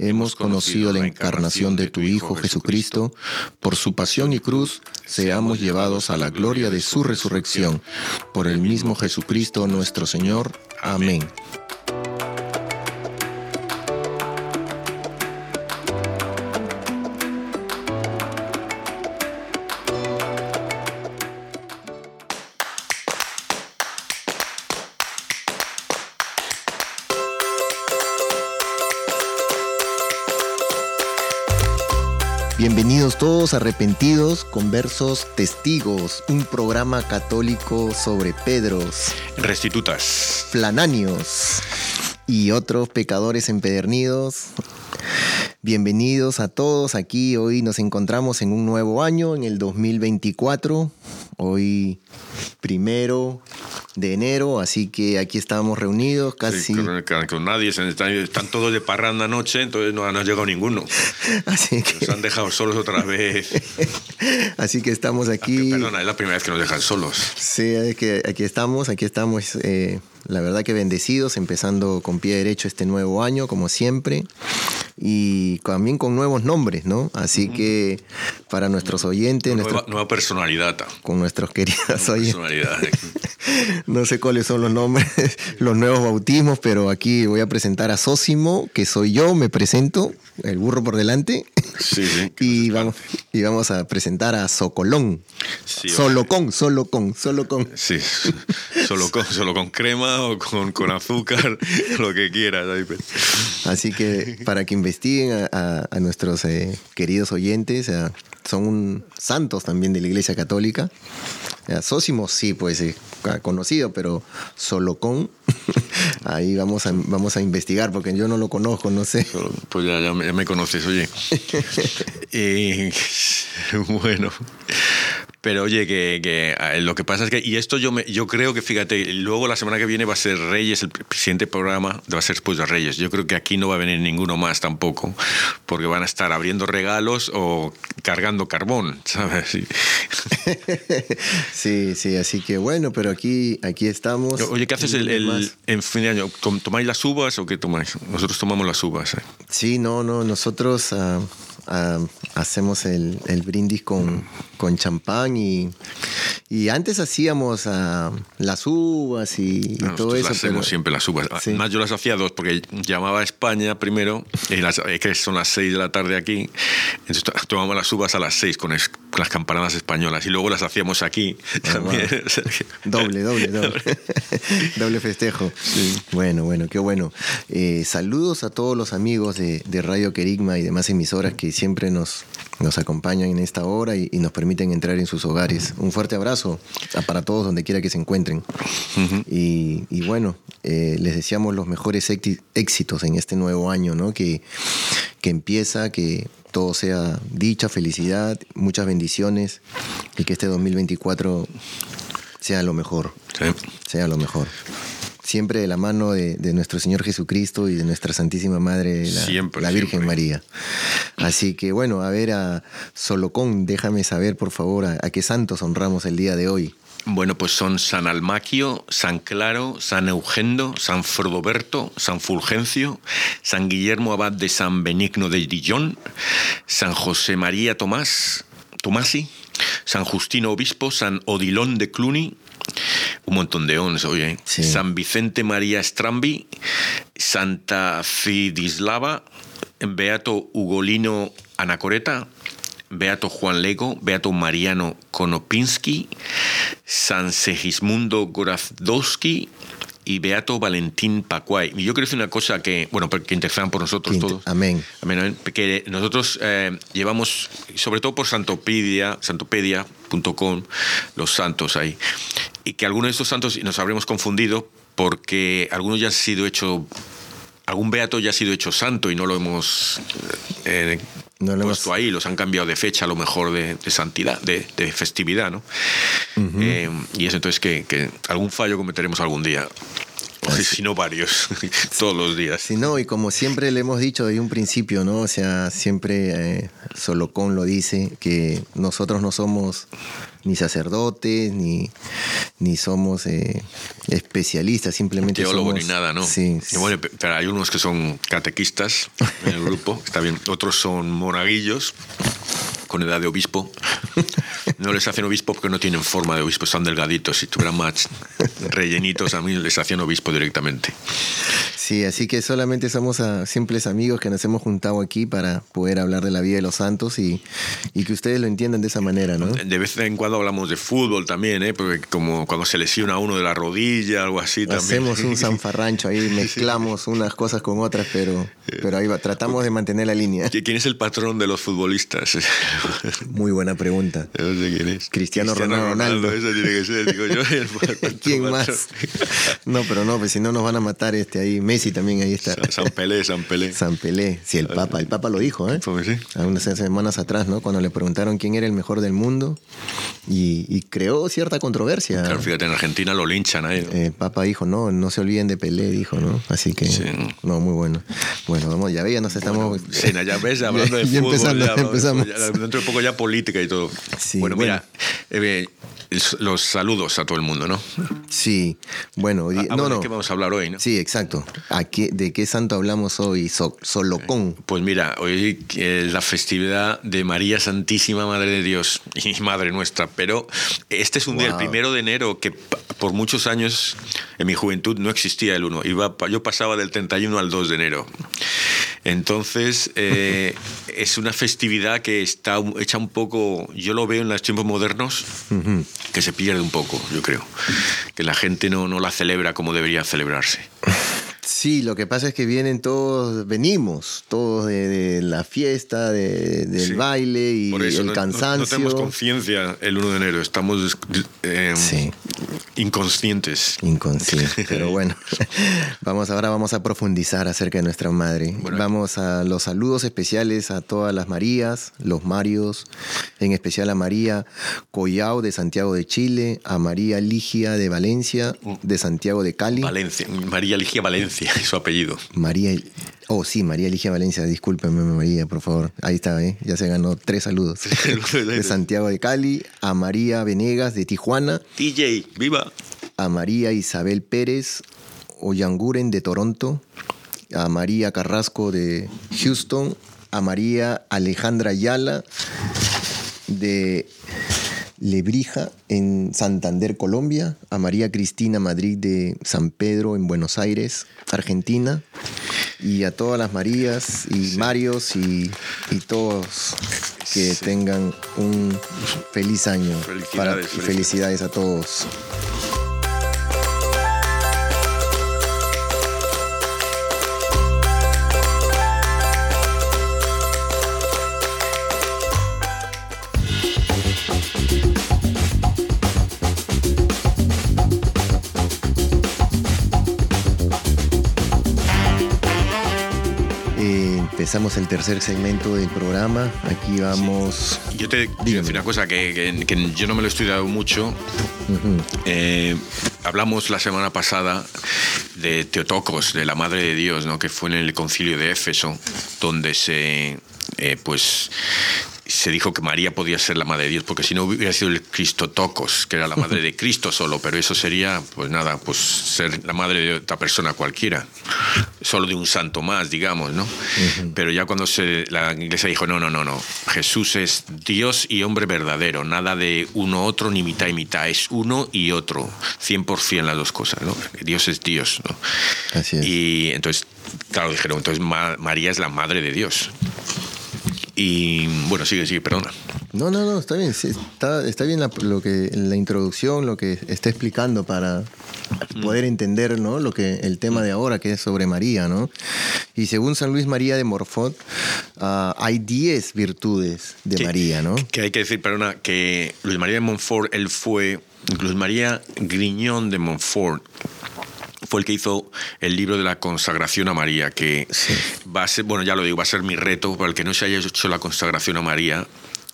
hemos conocido la encarnación de tu Hijo Jesucristo, por su pasión y cruz, seamos llevados a la gloria de su resurrección. Por el mismo Jesucristo nuestro Señor. Amén. Bienvenidos todos arrepentidos, conversos, testigos, un programa católico sobre Pedros, restitutas, flananios y otros pecadores empedernidos. Bienvenidos a todos aquí. Hoy nos encontramos en un nuevo año, en el 2024. Hoy primero de enero, así que aquí estamos reunidos casi. con, nadie, están, todos de parranda anoche, entonces no, ha llegado ninguno. Así que. Nos han dejado solos otra vez. así que estamos aquí. Perdona, es la primera vez que nos dejan solos. Sí, es que aquí estamos, aquí estamos. Eh, la verdad que bendecidos, empezando con pie derecho este nuevo año, como siempre y también con nuevos nombres, ¿no? Así que para nuestros oyentes... Nueva, personalidad. Con nuestros queridos oyentes. no sé cuáles son los nombres, los nuevos bautismos, pero aquí voy a presentar a Sósimo, que soy yo, me presento, el burro por delante. Sí, sí. y, vamos, y vamos a presentar a Socolón. solo con, solo con, solo con. Sí, solo con, solo con crema o con, con azúcar, lo que quieras. Así que para que investiguen a, nuestros eh, queridos oyentes, son santos también de la Iglesia Católica. Sósimo, sí, pues eh, conocido, pero solo con. Ahí vamos a, vamos a investigar, porque yo no lo conozco, no sé. Pues ya, me, conoces, oye. bueno, pero oye, que, que, lo que pasa es que, y esto yo, me, yo creo que, fíjate, luego la semana que viene va a ser Reyes, el siguiente programa va a ser después de Reyes. Yo creo que aquí no va a venir ninguno más tampoco, porque van a estar abriendo regalos o cargando carbón, ¿sabes? Sí, sí, así que bueno, pero aquí, aquí estamos. Oye, ¿qué haces el, en fin de año? ¿Tomáis las uvas o qué tomáis? Nosotros tomamos las uvas. ¿eh? Sí, no, no, nosotros... Ah, hacemos el, brindis con, con champán y, y antes hacíamos ah, las uvas y, todo eso. Hacemos siempre las uvas. Además, yo las hacía dos porque llamaba a España primero, y las, que son las seis de la tarde aquí. Entonces tomábamos las uvas a las seis con, las campanadas españolas y luego las hacíamos aquí ah, también. doble, doble, doble. doble festejo. Bueno, bueno, qué bueno. Eh, saludos a todos los amigos de, de Radio Querigma y demás emisoras que siempre nos, nos acompañan en esta hora y, nos permiten entrar en sus hogares. Un fuerte abrazo para todos donde quiera que se encuentren. y, bueno, eh, les deseamos los mejores éxitos en este nuevo año, ¿no? Que, que empieza, que todo sea dicha, felicidad, muchas bendiciones y que este 2024 sea lo mejor. Sea lo mejor siempre de la mano de, nuestro Señor Jesucristo y de nuestra Santísima Madre, la, Virgen María. Así que bueno, a ver a Solocón, déjame saber por favor a, qué santos honramos el día de hoy. Bueno, pues son San Almaquio, San Claro, San Eugendo, San Frodoberto, San Fulgencio, San Guillermo Abad de San Benigno de Dijon, San José María Tomás, Tomasi, San Justino Obispo, San Odilón de Cluny, un montón de ons, oye. Sí. San Vicente María Strambi, Santa Fidislava, Beato Ugolino Anacoreta, Beato Juan Lego, Beato Mariano Konopinski, San Segismundo Gorazdowski y Beato Valentín Pacuay. Y yo quiero decir una cosa que, bueno, que intercedan por nosotros Que todos. amén. Amén, amén. Que nosotros eh, llevamos, sobre todo por Santopedia, santopedia.com, los santos ahí. Y que algunos de estos santos nos habremos confundido porque algunos ya han sido hechos, algún beato ya ha sido hecho santo y no lo hemos eh, No lo puesto hemos- ahí, los han cambiado de fecha a lo mejor de, de santidad, de, de festividad, ¿no? Eh, y es entonces que, que algún fallo cometeremos algún día. O si, si no varios, todos los días. Sí, no, y como siempre le hemos dicho desde un principio, ¿no? O sea, siempre eh, Solocón lo dice, que nosotros no somos ni sacerdotes, ni, ni somos eh, especialistas, simplemente teólogo somos... ni nada, ¿no? Sí, Y bueno, pe- pero hay unos que son catequistas en el grupo, está bien. Otros son monaguillos con edad de obispo. No les hacen obispo porque no tienen forma de obispo, están delgaditos. Si tuvieran más rellenitos, a mí les hacían obispo directamente. Sí, así que solamente somos ah, simples amigos que nos hemos juntado aquí para poder hablar de la vida de los santos y, y que ustedes lo entiendan de esa manera, ¿no? De vez en cuando hablamos de fútbol también, ¿eh? porque como cuando se lesiona uno de la rodilla, algo así también. Hacemos un zanfarrancho ahí, mezclamos unas cosas con otras, pero, pero ahí va, tratamos de mantener la línea. ¿Quién es el patrón de los futbolistas? Muy buena pregunta. No sé quién es. Cristiano Ronaldo. Eso tiene que ser, digo yo. el ¿Quién más? No, pero no, pues si no nos van a matar este ahí. Messi también ahí está. San, San Pelé, San Pelé. San Pelé. Sí, el Papa, el Papa lo dijo, ¿eh? Pues sí. Unas semanas atrás, ¿no? Cuando le preguntaron quién era el mejor del mundo y, y creó cierta controversia. Claro, fíjate, en Argentina lo linchan ahí. ¿no? El Papa dijo, no, no se olviden de Pelé, dijo, ¿no? Así que, Sí. no, muy bueno. Bueno, vamos, ya ve, ya nos estamos... Sí, ya ves, hablando de Ya fútbol, empezando, ya, empezamos. ya dentro de poco ya política y todo. Sí, bueno, bueno. mira, eh, los saludos a todo el mundo, ¿no? Sí, bueno, hoy- Ah, no, bueno, no. ¿De qué vamos a hablar hoy, no? Sí, exacto. ¿A qué- ¿De qué santo hablamos hoy? So- Solocón. Pues mira, hoy es la festividad de María Santísima Madre de Dios y Madre nuestra, pero este es un día, el Wow. primero de enero, que por muchos años en mi juventud no existía el 1, Iba, yo pasaba del 31 al 2 de enero. Entonces, eh, es una festividad que está hecha un poco, yo lo veo en los tiempos modernos, que se pierde un poco, yo creo, que la gente no, no la celebra como debería celebrarse. Sí, lo que pasa es que vienen todos, venimos todos de, de la fiesta, de- del Sí. baile y Por eso el no- no- cansancio. No, tenemos conciencia el 1 de enero, estamos eh, Sí. inconscientes. Inconsciente, pero bueno, vamos ahora vamos a profundizar acerca de nuestra madre. Bueno, vamos a los saludos especiales a todas las Marías, los Marios, en especial a María Collao de Santiago de Chile, a María Ligia de Valencia, de Santiago de Cali, Valencia, María Ligia Valencia, es su apellido. María, oh sí, María Ligia Valencia, discúlpeme María, por favor. Ahí está, ¿eh? ya se ganó tres saludos. de Santiago de Cali, a María Venegas de Tijuana, DJ, viva. a María Isabel Pérez Oyanguren de Toronto, a María Carrasco de Houston, a María Alejandra Ayala de Lebrija en Santander, Colombia, a María Cristina Madrid de San Pedro en Buenos Aires, Argentina, y a todas las Marías y Marios y, y todos que tengan un feliz año. Felicidades, para- felicidades. felicidades a todos. Empezamos el tercer segmento del programa. Aquí vamos. Yo te quiero decir una cosa que, que- que yo no me lo he estudiado mucho. Eh, hablamos la semana pasada de Teotocos, de la Madre de Dios, ¿no? que fue en el concilio de Éfeso, donde se, eh, pues, se dijo que María podía ser la madre de Dios, porque si no hubiera sido el Cristotocos, que era la madre de Cristo solo, pero eso sería, pues nada, pues ser la madre de otra persona cualquiera, solo de un santo más, digamos, ¿no? Pero ya cuando se, la iglesia dijo, no, no, no, no, Jesús es Dios y hombre verdadero, nada de uno otro ni mitad y mitad, es uno y otro, 100% las dos cosas, ¿no? Dios es Dios, ¿no? Así es. Y entonces, claro, dijeron, entonces María es la madre de Dios. Y bueno, sigue, sigue, perdona. No, no, no, está bien. está, está bien la, lo que, la introducción, lo que está explicando para poder entender ¿no? lo que, el tema de ahora, que es sobre María. ¿no? Y según San Luis María de Morfort, ah, hay 10 virtudes de María. ¿no? Que hay que decir, perdona, que Luis María de Montfort, él fue, Luis María Griñón de Montfort, fue el que hizo el libro de la consagración a María, que va a ser, bueno, ya lo digo, va a ser mi reto para el que no se haya hecho la consagración a María,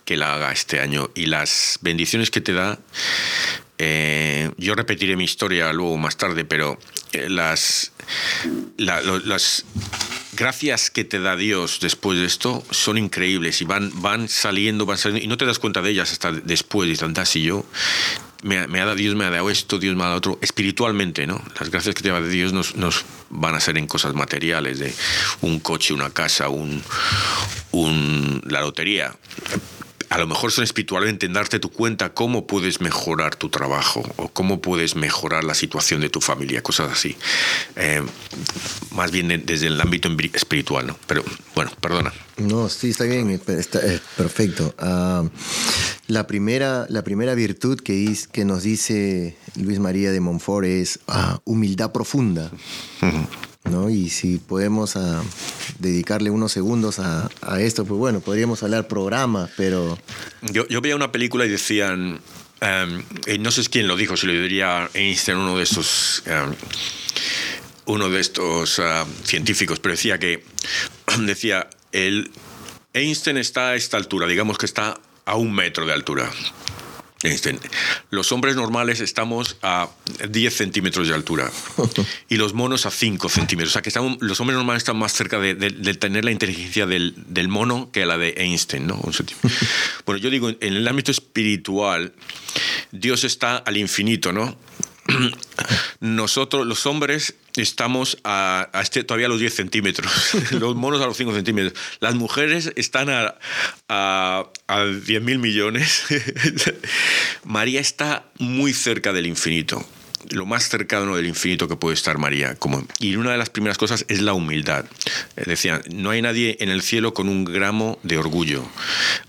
que la haga este año. Y las bendiciones que te da, eh, yo repetiré mi historia luego más tarde, pero eh, las, las gracias que te da Dios después de esto son increíbles y van, van saliendo, van saliendo, y no te das cuenta de ellas hasta después, y tantas y yo me, ha dado, Dios me ha dado esto, Dios me ha dado otro, espiritualmente, ¿no? Las gracias que te da de Dios nos, nos van a ser en cosas materiales, de un coche, una casa, un, la lotería a lo mejor son espiritualmente en darte tu cuenta cómo puedes mejorar tu trabajo o cómo puedes mejorar la situación de tu familia, cosas así. Eh, más bien desde el ámbito espiritual, ¿no? Pero bueno, perdona. No, sí, está bien, está, perfecto. Ah, la, primera, la primera virtud que, que nos dice Luis María de Montfort es ah, humildad profunda. ¿no? Y si podemos ah, dedicarle unos segundos a, esto, pues bueno, podríamos hablar programas, pero... Yo, yo veía una película y decían, em, no sé quién lo dijo, si lo diría Einstein, uno de esos... Em, uno de estos ah, científicos, pero decía que decía el Einstein está a esta altura, digamos que está a un metro de altura. Este, los hombres normales estamos a 10 centímetros de altura y los monos a 5 centímetros. O sea que estamos, los hombres normales están más cerca de, tener la inteligencia del, del, mono que la de Einstein. ¿no? bueno, yo digo, en el ámbito espiritual, Dios está al infinito, ¿no? nosotros, los hombres, estamos a, este, todavía a los 10 centímetros, los monos a los 5 centímetros. Las mujeres están a, a, a 10 mil millones. María está muy cerca del infinito lo más cercano del infinito que puede estar María. Como, y una de las primeras cosas es la humildad. Decía, no hay nadie en el cielo con un gramo de orgullo.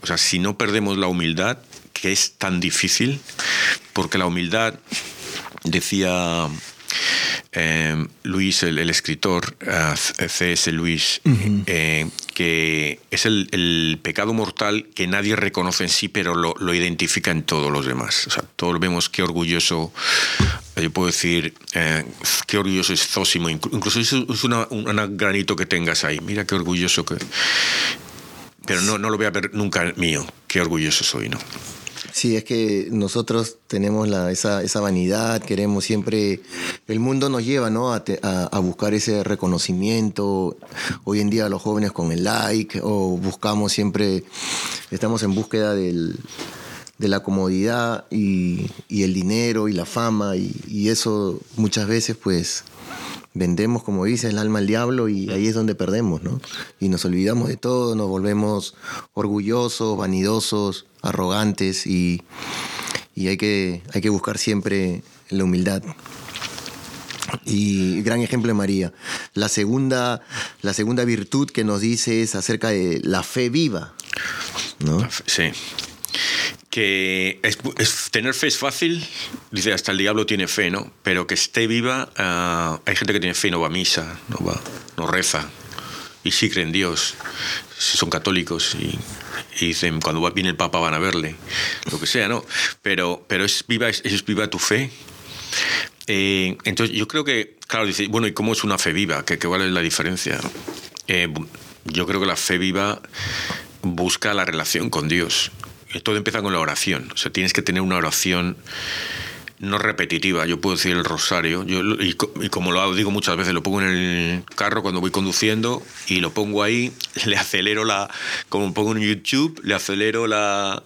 O sea, si no perdemos la humildad, que es tan difícil, porque la humildad decía eh, Luis, el, escritor, eh, C.S. Luis, eh, que es el, pecado mortal que nadie reconoce en sí, pero lo, identifica en todos los demás. O sea, todos vemos qué orgulloso, yo puedo decir, qué orgulloso es Zósimo, incluso es un granito que tengas ahí, mira qué orgulloso que... Pero no, no lo voy a ver nunca mío, qué orgulloso soy, ¿no? Sí, es que nosotros tenemos la, esa, esa, vanidad, queremos siempre, el mundo nos lleva ¿no? a, buscar ese reconocimiento, hoy en día los jóvenes con el like, o buscamos siempre, estamos en búsqueda del, de la comodidad y, y, el dinero y la fama, y eso muchas veces pues vendemos, como dice, el alma al diablo y ahí es donde perdemos, ¿no? Y nos olvidamos de todo, nos volvemos orgullosos, vanidosos, arrogantes y, hay, que, hay que buscar siempre la humildad. Y gran ejemplo de María. La segunda, la segunda virtud que nos dice es acerca de la fe viva. ¿no? Sí que tener fe es fácil, dice, hasta el diablo tiene fe, ¿no? Pero que esté viva, ah, hay gente que tiene fe y no va a misa, no va, no reza, y sí creen en Dios, son católicos y, dicen, cuando viene el Papa van a verle, lo que sea, ¿no? Pero, pero es, viva, es, viva tu fe. Eh, entonces yo creo que, claro, dice, bueno, ¿y cómo es una fe viva? ¿Qué, cuál es la diferencia? Eh, yo creo que la fe viva busca la relación con Dios todo empieza con la oración. O sea, tienes que tener una oración no repetitiva. Yo puedo decir el rosario. Yo, y, como lo digo muchas veces, lo pongo en el carro cuando voy conduciendo y lo pongo ahí, le acelero la. Como pongo en YouTube, le acelero la,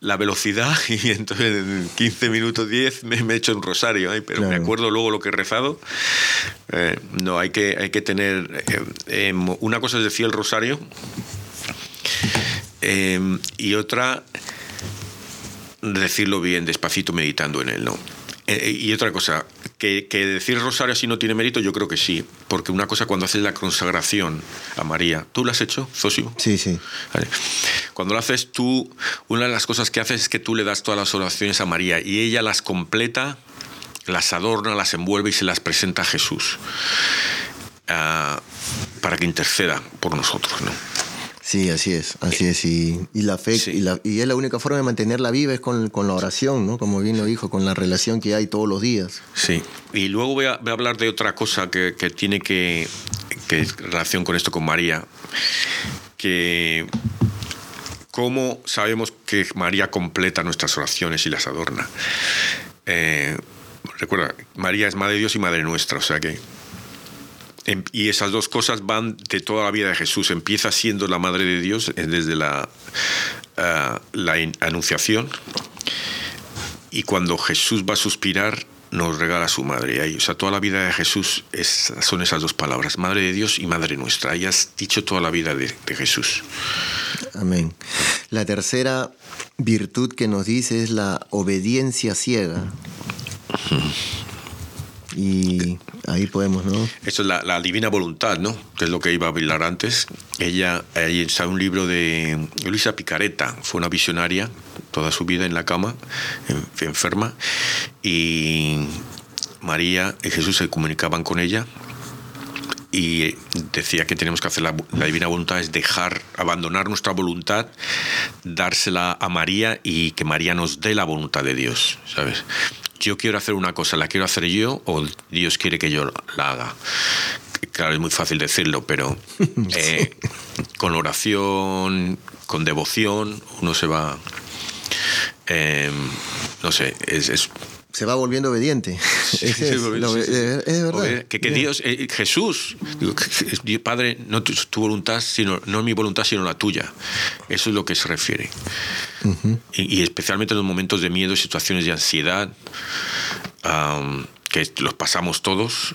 la velocidad y entonces en 15 minutos 10 me, he hecho un rosario, pero me acuerdo luego lo que he rezado. Eh, no, hay que, hay que tener... Eh, em, una cosa es decir el rosario em, y otra decirlo bien, despacito, meditando en él, ¿no? Eh, y otra cosa, que, decir rosario así no tiene mérito, yo creo que sí, porque una cosa cuando haces la consagración a María, ¿tú lo has hecho, Zosio? Sí, sí. Cuando lo haces tú, una de las cosas que haces es que tú le das todas las oraciones a María y ella las completa, las adorna, las envuelve y se las presenta a Jesús ah, para que interceda por nosotros, ¿no? Sí, así es, así es. Y, la fe, y, la, y, es la única forma de mantenerla viva es con, con, la oración, ¿no? Como bien lo dijo, con la relación que hay todos los días. Sí, y luego voy a, hablar de otra cosa que, que tiene que, que relación con esto con María, que cómo sabemos que María completa nuestras oraciones y las adorna. Eh, recuerda, María es Madre de Dios y Madre nuestra, o sea que y esas dos cosas van de toda la vida de Jesús. Empieza siendo la madre de Dios eh, desde la, eh, la anunciación y cuando Jesús va a suspirar nos regala a su madre. O sea, toda la vida de Jesús es, son esas dos palabras, Madre de Dios y Madre nuestra. Ahí has dicho toda la vida de, de Jesús. Amén. La tercera virtud que nos dice es la obediencia ciega. Y ahí podemos, ¿no? Esto es la, divina voluntad, ¿no? Que es lo que iba a hablar antes. Ella, ahí está un libro de Luisa Picareta, fue una visionaria toda su vida en la cama, enferma, y María y Jesús se comunicaban con ella y decía que tenemos que hacer la, la, divina voluntad es dejar, abandonar nuestra voluntad, dársela a María y que María nos dé la voluntad de Dios, ¿sabes? Yo quiero hacer una cosa, ¿la quiero hacer yo o Dios quiere que yo la haga? Claro, es muy fácil decirlo, pero eh, con oración, con devoción, uno se va... Eh, no sé, es, se va volviendo obediente. es, verdad. Que, Dios, eh, Jesús, Padre, no tu, voluntad, sino, no mi voluntad, sino la tuya. Eso es lo que se refiere. y, especialmente en los momentos de miedo, situaciones de ansiedad, que los pasamos todos,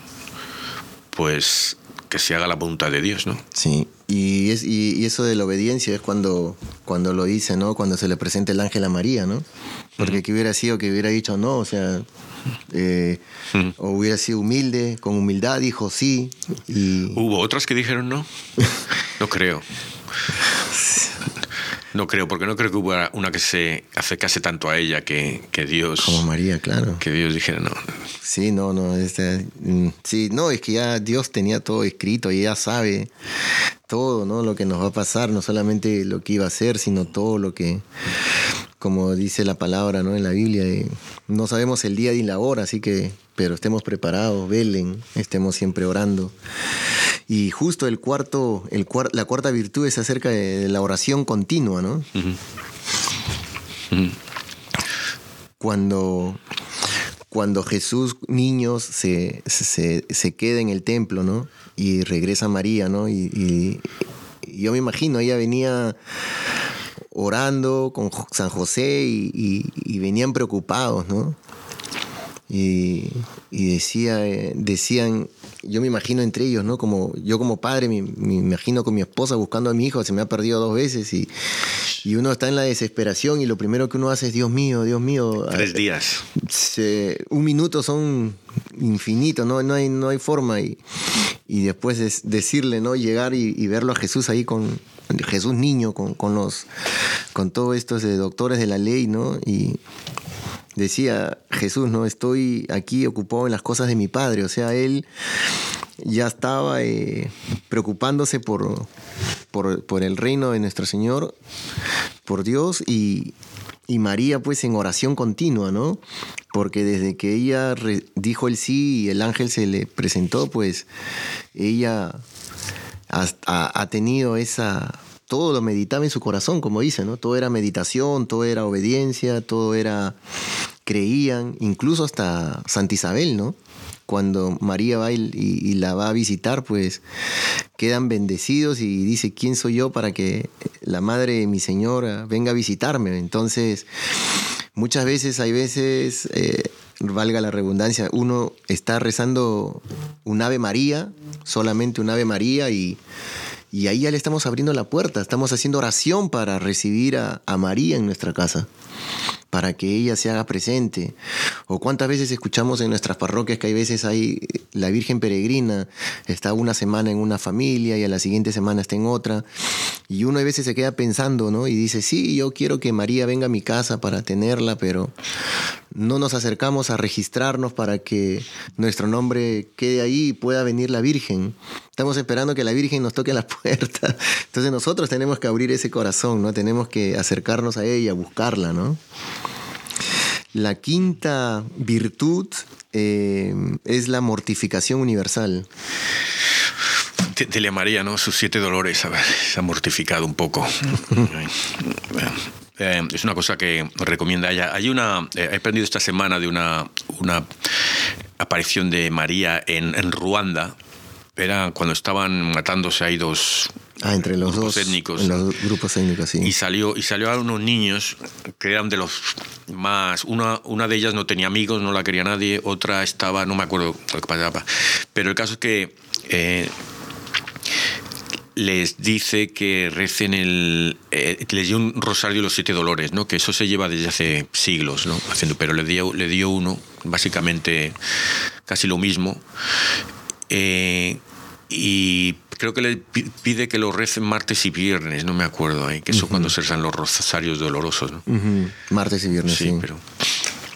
pues que se haga la voluntad de Dios, ¿no? Sí, y, es, y, eso de la obediencia es cuando, cuando lo dice, ¿no? Cuando se le presenta el ángel a María, ¿no? Porque que hubiera sido que hubiera dicho no, o sea, eh, o hubiera sido humilde, con humildad dijo sí. Y... ¿Hubo otras que dijeron no? no creo. No creo, porque no creo que hubiera una que se acercase tanto a ella que, que Dios. Como María, claro. Que Dios dijera no. Sí, no, no. Este, mm, sí, no, es que ya Dios tenía todo escrito y ya sabe todo, ¿no? Lo que nos va a pasar, no solamente lo que iba a hacer, sino todo lo que, como dice la palabra, ¿no? En la Biblia, no sabemos el día ni la hora, así que, pero estemos preparados, velen, estemos siempre orando. Y justo el cuarto, el la cuarta virtud es acerca de la oración continua, ¿no? Cuando, cuando Jesús, niños, se, se, queda en el templo, ¿no? Y regresa María, ¿no? Y, yo me imagino, ella venía orando con San José y, venían preocupados, ¿no? Y, decía, eh, decían, yo me imagino entre ellos, ¿no? Como yo como padre me, imagino con mi esposa buscando a mi hijo, se me ha perdido dos veces y, y, uno está en la desesperación y lo primero que uno hace es, Dios mío, Dios mío. Tres días. un minuto son infinitos, ¿no? No hay, no hay forma y, y después es decirle, ¿no? Llegar y, verlo a Jesús ahí con Jesús niño, con, con los, con todos estos doctores de la ley, ¿no? Y, decía Jesús, no estoy aquí ocupado en las cosas de mi Padre, o sea, él ya estaba eh, preocupándose por, por, el reino de nuestro Señor, por Dios y, María pues en oración continua, ¿no? Porque desde que ella dijo el sí y el ángel se le presentó, pues ella ha tenido esa todo lo meditaba en su corazón, como dice, ¿no? Todo era meditación, todo era obediencia, todo era creían, incluso hasta Santa Isabel, ¿no? Cuando María va y, la va a visitar, pues quedan bendecidos y dice, ¿quién soy yo para que la madre de mi señora venga a visitarme? Entonces, muchas veces, hay veces, eh, valga la redundancia, uno está rezando un Ave María, solamente un Ave María y y ahí ya le estamos abriendo la puerta, estamos haciendo oración para recibir a, a María en nuestra casa para que ella se haga presente. O cuántas veces escuchamos en nuestras parroquias que hay veces hay la Virgen peregrina, está una semana en una familia y a la siguiente semana está en otra. Y uno a veces se queda pensando, ¿no? Y dice, sí, yo quiero que María venga a mi casa para tenerla, pero no nos acercamos a registrarnos para que nuestro nombre quede ahí y pueda venir la Virgen. Estamos esperando que la Virgen nos toque la puerta. Entonces nosotros tenemos que abrir ese corazón, ¿no? Tenemos que acercarnos a ella, buscarla, ¿no? La quinta virtud eh, es la mortificación universal. A María, ¿no? Sus siete dolores, a ver, se ha mortificado un poco. Eh, es una cosa que recomienda ella. Hay una, eh, he aprendido esta semana de una, una aparición de María en, en Ruanda, era cuando estaban matándose ahí dos ah, entre los grupos dos étnicos. los grupos étnicos, sí. Y salió, y salió a unos niños que eran de los más. Una, una de ellas no tenía amigos, no la quería nadie, otra estaba, no me acuerdo lo que pasaba. Pero el caso es que. Eh, les dice que recen el. Eh, les dio un rosario de los siete dolores, ¿no? Que eso se lleva desde hace siglos, ¿no? Haciendo, pero le dio, le dio uno, básicamente casi lo mismo. Eh, y creo que le pide que lo recen martes y viernes, no me acuerdo ahí, que eso cuando se rezan los rosarios dolorosos, ¿no? Martes y viernes, sí. pero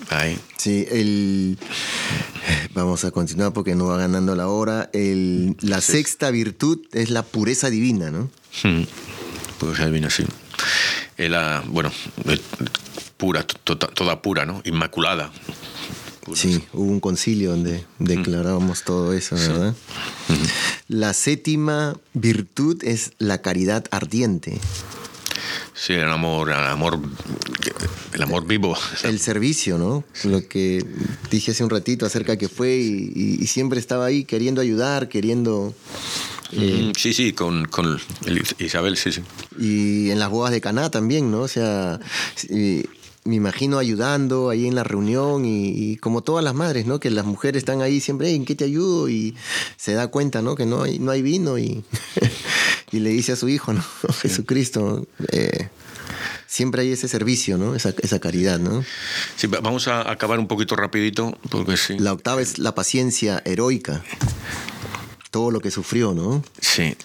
ahí. Sí, el... Vamos a continuar porque no va ganando la hora. El... La sexta virtud es la pureza divina, ¿no? Mm. Pureza divina, sí. Bueno, eh, pura, to- to- toda pura, ¿no? Inmaculada. Sí, hubo un concilio donde declarábamos todo eso, ¿verdad? La séptima virtud es la caridad ardiente. Sí, el amor, el amor, el amor vivo. El servicio, ¿no? Lo que dije hace un ratito acerca que fue y, siempre estaba ahí queriendo ayudar, queriendo... Mm, Sí, sí, con, con el- Isabel, sí, sí. Y en las bodas de Caná también, ¿no? O sea, me imagino ayudando ahí en la reunión y, y como todas las madres, ¿no? Que las mujeres están ahí siempre, "Ey, ¿en qué te ayudo? Y se da cuenta, ¿no? Que no hay, no hay vino y, y le dice a su hijo, ¿no? Jesucristo, eh, siempre hay ese servicio, ¿no? Esa, esa caridad, ¿no? Sí, vamos a acabar un poquito rapidito, porque sí. La octava es la paciencia heroica. Todo lo que sufrió, ¿no? Sí,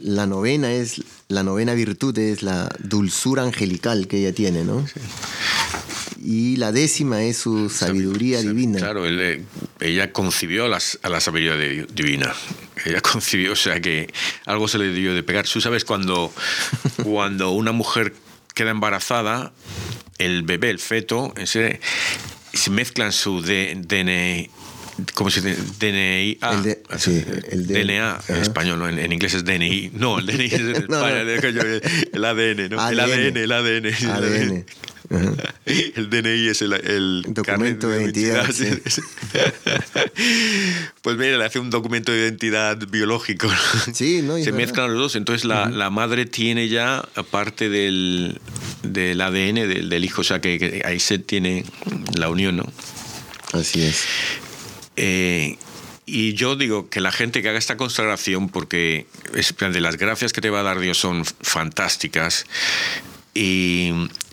La novena es, la novena virtud es la dulzura angelical que ella tiene, ¿no? Y la décima es su sabiduría Sí, divina. Claro, él, eh, ella concibió a, las- a la sabiduría de- divina. Ella concibió, o sea que algo se le debió de pegar. Tú sabes, cuando, cuando una mujer queda embarazada, el bebé, el feto, ese, se mezclan su DNI. ¿Cómo se dice? DNI. El de- sí, el de- DNA en español, ¿no? En, en inglés es DNI. No, el DNI es en No, no. España. El ADN, ¿no? El ADN. ADN, el ADN. ADN. Ajá. El DNI es el, el Documento de identidad, sí. pues mira, le hace un documento de identidad biológico. Sí, ¿no? Se mezclan los dos. Entonces la, la madre tiene ya, aparte del, del ADN del, del hijo, o sea que, que ahí se tiene la unión, ¿no? Así es. Eh, y yo digo que la gente que haga esta consagración, porque de las gracias que te va a dar Dios son fantásticas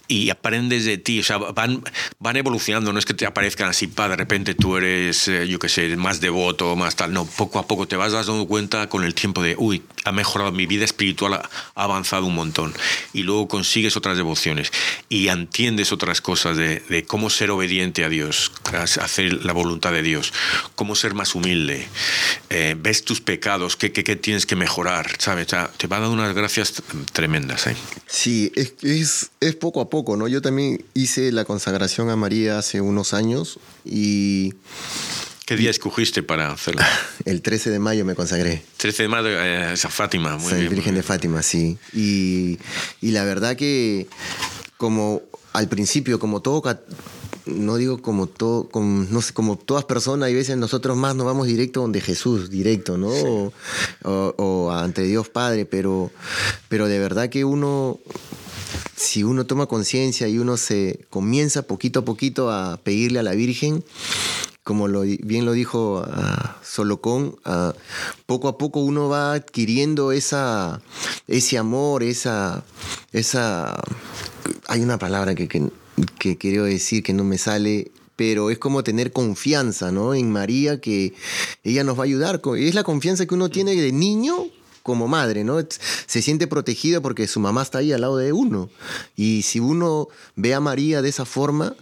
y aprendes de ti, o sea, van, van evolucionando, no es que te aparezcan así, pa, de repente tú eres, eh, yo qué sé, más devoto, más tal, no, poco a poco te vas dando cuenta con el tiempo de, uy, ha mejorado mi vida espiritual, ha avanzado un montón, y luego consigues otras devociones y entiendes otras cosas de, de cómo ser obediente a Dios, a hacer la voluntad de Dios, cómo ser más humilde, eh, ves tus pecados, qué, qué, qué tienes que mejorar, ¿sabes? O sea, te va dando unas gracias tremendas. ¿eh? Sí, es, es, es poco a poco, ¿no? Yo también hice la consagración a María hace unos años y ¿Qué día escogiste para hacerlo? el 13 de mayo me consagré. 13 de mayo, eh, Fátima, muy San bien. Virgen muy de Fátima, sí. Y, y la verdad que como al principio, como todo, no digo como todo, como, no sé, como todas personas, hay veces nosotros más nos vamos directo donde Jesús, directo, ¿no? O, o ante Dios Padre, pero, pero de verdad que uno si uno toma conciencia y uno se comienza poquito a poquito a pedirle a la Virgen, como bien lo dijo uh, Solocón, poco a poco uno va adquiriendo esa, ese amor, esa, esa... Hay una palabra que, que, quiero decir que no me sale, pero es como tener confianza ¿no? en María, que ella nos va a ayudar. Es la confianza que uno tiene de niño como madre, ¿no? Se siente protegido porque su mamá está ahí al lado de uno. Y si uno ve a María de esa forma,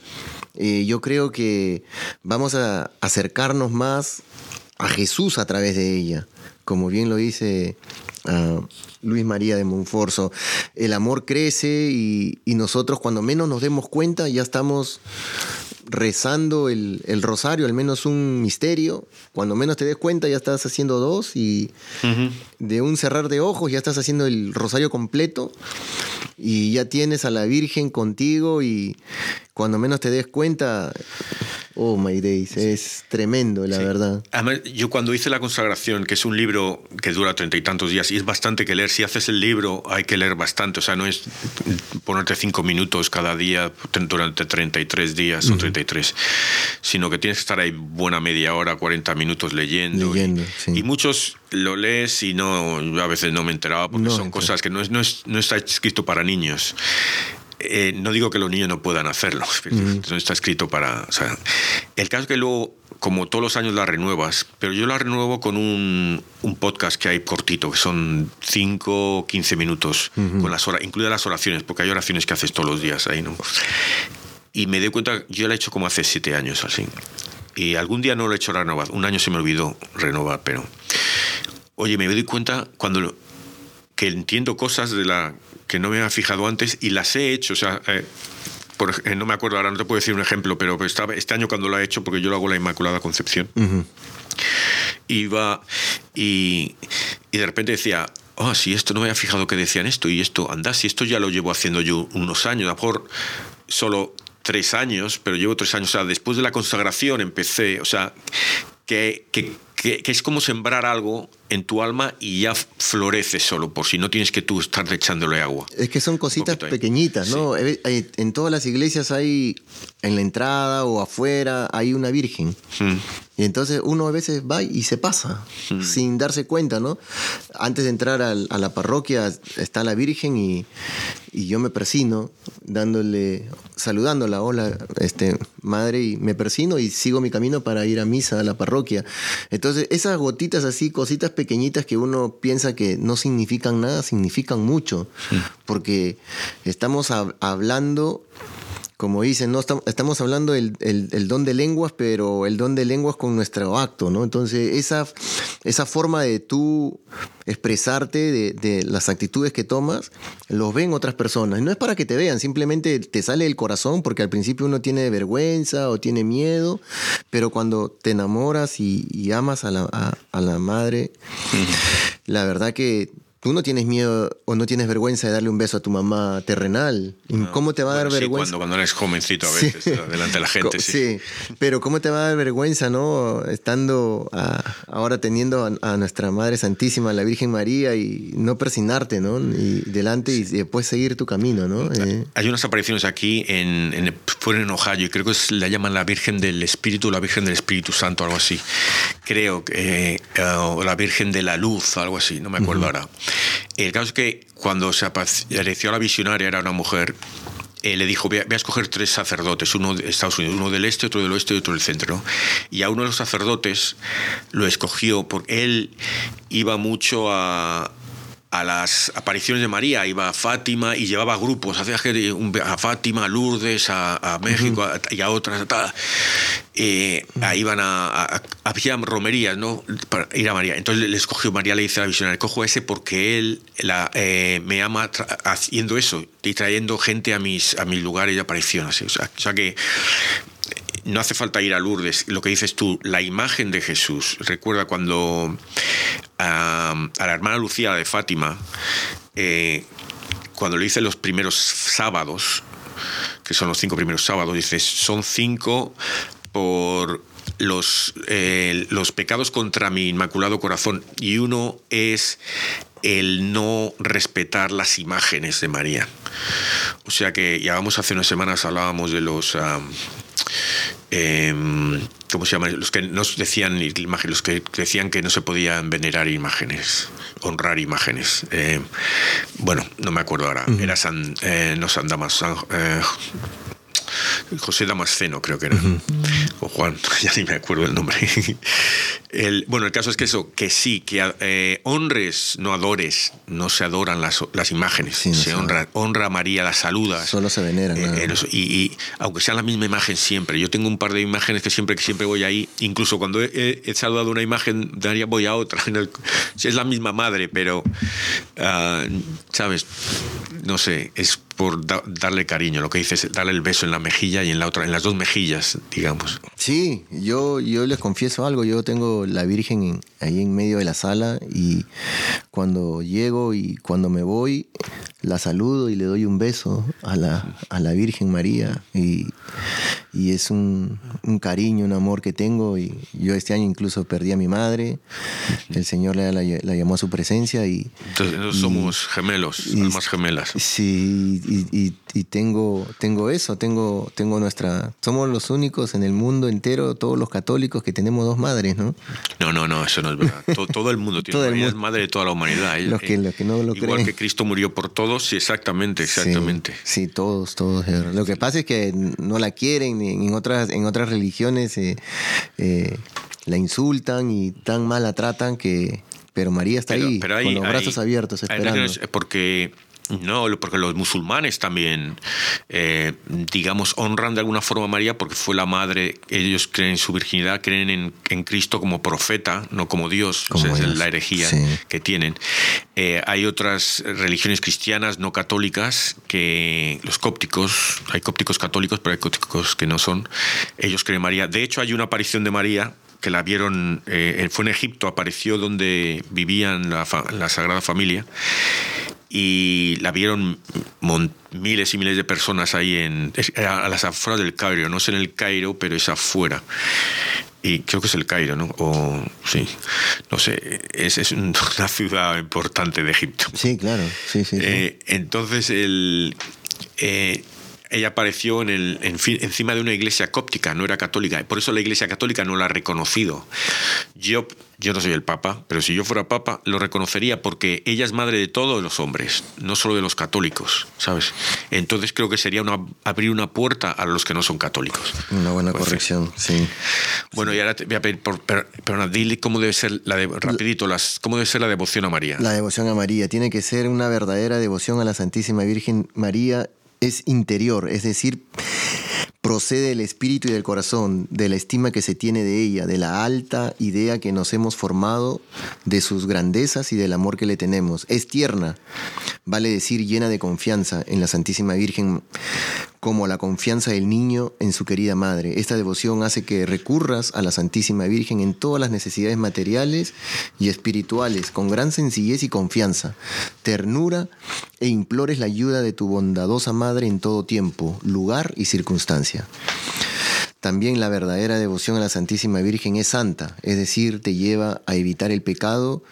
eh, yo creo que vamos a acercarnos más a Jesús a través de ella. Como bien lo dice ah, Luis María de Monforso, el amor crece y nosotros cuando menos nos demos cuenta ya estamos rezando el, rosario, al menos un misterio. Cuando menos te des cuenta ya estás haciendo dos y de un cerrar de ojos ya estás haciendo el rosario completo y ya tienes a la Virgen contigo y cuando menos te des cuenta Oh My Days, es tremendo, la verdad. Además, yo cuando hice la consagración, que es un libro que dura treinta y tantos días, y es bastante que leer, si haces el libro hay que leer bastante, o sea, no es ponerte cinco minutos cada día durante 33 días o 33, sino que tienes que estar ahí buena media hora, 40 minutos leyendo. leyendo y, y, muchos lo lees y no, a veces no me enteraba porque son cosas que no, es, no, es, no está escrito para niños. Eh, no digo que los niños no puedan hacerlo, no está escrito para... el caso es que luego, como todos los años la renuevas, pero yo la renuevo con un, un podcast que hay cortito, que son 5 o 15 minutos, con las horas, incluidas las oraciones, porque hay oraciones que haces todos los días ahí, ¿no? Y me doy cuenta, yo la he hecho como hace 7 años, así. Y algún día no lo he hecho renovar, un año se me olvidó renovar, pero... Oye, me doy cuenta cuando que entiendo cosas de la que no me había fijado antes y las he hecho. O sea, eh, por, eh, no me acuerdo ahora, no te puedo decir un ejemplo, pero estaba, este año cuando lo he hecho, porque yo lo hago la Inmaculada Concepción, iba y, y de repente decía, oh, si esto no me había fijado que decían esto y esto, anda, si esto ya lo llevo haciendo yo unos años, a lo mejor solo tres años, pero llevo tres años, o sea, después de la consagración empecé, o sea, que, que que, es como sembrar algo en tu alma y ya florece solo, por si no tienes que tú estar echándole agua. Es que son cositas pequeñitas, ¿no? En todas las iglesias hay, en la entrada o afuera, hay una virgen. Hmm. Y entonces uno a veces va y se pasa, hmm. sin darse cuenta, ¿no? Antes de entrar a, la parroquia está la Virgen y, y, yo me persino, dándole, saludándola, hola, este, madre, y me persino y sigo mi camino para ir a misa a la parroquia. Entonces, esas gotitas así, cositas pequeñitas que uno piensa que no significan nada, significan mucho, hmm. porque estamos hablando como dicen, no estamos hablando del el, don de lenguas, pero el don de lenguas con nuestro acto, ¿no? Entonces, esa, esa forma de tú expresarte, de, las actitudes que tomas, los ven otras personas. No es para que te vean, simplemente te sale el corazón, porque al principio uno tiene vergüenza o tiene miedo, pero cuando te enamoras y, amas a la, a la madre, la verdad que Tú no tienes miedo o no tienes vergüenza de darle un beso a tu mamá terrenal. ¿Cómo te va a dar vergüenza? Cuando, cuando, eres jovencito a veces, delante de la gente. Sí. pero ¿cómo te va a dar vergüenza, no? Estando ahora teniendo a, nuestra Madre Santísima, la Virgen María, y no persignarte, ¿no? Y delante y después seguir tu camino, ¿no? Eh. Hay unas apariciones aquí en, en, en Ohio, y creo que la llaman la Virgen del Espíritu, la Virgen del Espíritu Santo, algo así. Creo que, eh, o la Virgen de la Luz, algo así, no me acuerdo ahora. El caso es que cuando se apareció la visionaria, era una mujer, eh, le dijo, voy a, escoger tres sacerdotes, uno de Estados Unidos, uno del este, otro del oeste y otro del centro. Y a uno de los sacerdotes lo escogió porque él iba mucho a, a las apariciones de María, iba a Fátima y llevaba grupos, hacía a Fátima, a Lourdes, a, México y a otras. Eh, ahí iban a, Había romerías, ¿no? Para ir a María. Entonces le escogió María, le dice a la visionaria: cojo ese porque él la, eh, me ama haciendo eso y trayendo gente a mis, a mis lugares de aparición. Así. O, sea, o sea que no hace falta ir a Lourdes, lo que dices tú, la imagen de Jesús. Recuerda cuando a, la hermana Lucía de Fátima, eh, cuando le hice los primeros sábados, que son los cinco primeros sábados, dice, son cinco por los, eh, los pecados contra mi inmaculado corazón y uno es el no respetar las imágenes de María. O sea que ya vamos hace unas semanas hablábamos de los em, ¿cómo se llama? Los que nos decían los que decían que no se podían venerar imágenes, honrar imágenes. Eh, bueno, no me acuerdo ahora. Era San, eh, no San Damas, eh, José Damasceno, creo que era. O Juan, ya ni me acuerdo el nombre. El, bueno, el caso es que eso, que sí, que eh, honres, no adores, no se adoran las, las imágenes. se honra, honra a María, la saluda. Solo se veneran. Eh, y, aunque sea la misma imagen siempre. Yo tengo un par de imágenes que siempre, que siempre voy ahí, incluso cuando he, saludado una imagen de María voy a otra. es la misma madre, pero, ah, ¿sabes? No sé, es por darle cariño, lo que dices, darle el beso en la mejilla y en la otra, en las dos mejillas, digamos. Sí, yo, yo les confieso algo, yo tengo la Virgen ahí en medio de la sala y cuando llego y cuando me voy, la saludo y le doy un beso a la, a la Virgen María. Y, y es un, un, cariño, un amor que tengo. Y yo este año incluso perdí a mi madre, el Señor la, la, llamó a su presencia y... Entonces somos gemelos, almas gemelas. Sí, y, y, tengo, tengo eso, tengo, tengo nuestra... Somos los únicos en el mundo entero, todos los católicos que tenemos dos madres, ¿no? No, no, no, eso no es verdad. todo, el mundo tiene todo el es madre de toda la humanidad. Los que, los que no lo Igual que Cristo murió por todos, sí, exactamente, exactamente. Sí, todos, todos. Lo que pasa es que no la quieren, en otras, en otras religiones eh, eh, la insultan y tan mal la tratan que... Pero María está ahí, con los brazos abiertos, esperando. Porque no, porque los musulmanes también, eh, digamos, honran de alguna forma a María porque fue la madre, ellos creen en su virginidad, creen en, Cristo como profeta, no como Dios, es la herejía que tienen. Eh, hay otras religiones cristianas no católicas que los cópticos, hay cópticos católicos, pero hay cópticos que no son, ellos creen en María. De hecho, hay una aparición de María que la vieron, eh, fue en Egipto, apareció donde vivían la, la Sagrada Familia y la vieron miles y miles de personas ahí en, a las afueras del Cairo, no sé en el Cairo, pero es afuera. Y creo que es el Cairo, ¿no? O sí, no sé, es, es una ciudad importante de Egipto. Sí, claro, sí, sí. Eh, entonces, el, eh, ella apareció en el, encima de una iglesia cóptica, no era católica. Por eso la iglesia católica no la ha reconocido. Yo, yo no soy el papa, pero si yo fuera papa, lo reconocería porque ella es madre de todos los hombres, no solo de los católicos, ¿sabes? Entonces creo que sería una, abrir una puerta a los que no son católicos. Una buena pues corrección, sí. Bueno, y ahora te voy a pedir, por, pero, dile cómo debe ser, la rapidito, las, cómo debe ser la devoción a María. La devoción a María tiene que ser una verdadera devoción a la Santísima Virgen María es interior, es decir, procede del espíritu y del corazón, de la estima que se tiene de ella, de la alta idea que nos hemos formado de sus grandezas y del amor que le tenemos. Es tierna, vale decir llena de confianza en la Santísima Virgen como la confianza del niño en su querida madre. Esta devoción hace que recurras a la Santísima Virgen en todas las necesidades materiales y espirituales, con gran sencillez y confianza, ternura e implores la ayuda de tu bondadosa madre en todo tiempo, lugar y circunstancia. También la verdadera devoción a la Santísima Virgen es santa, es decir, te lleva a evitar el pecado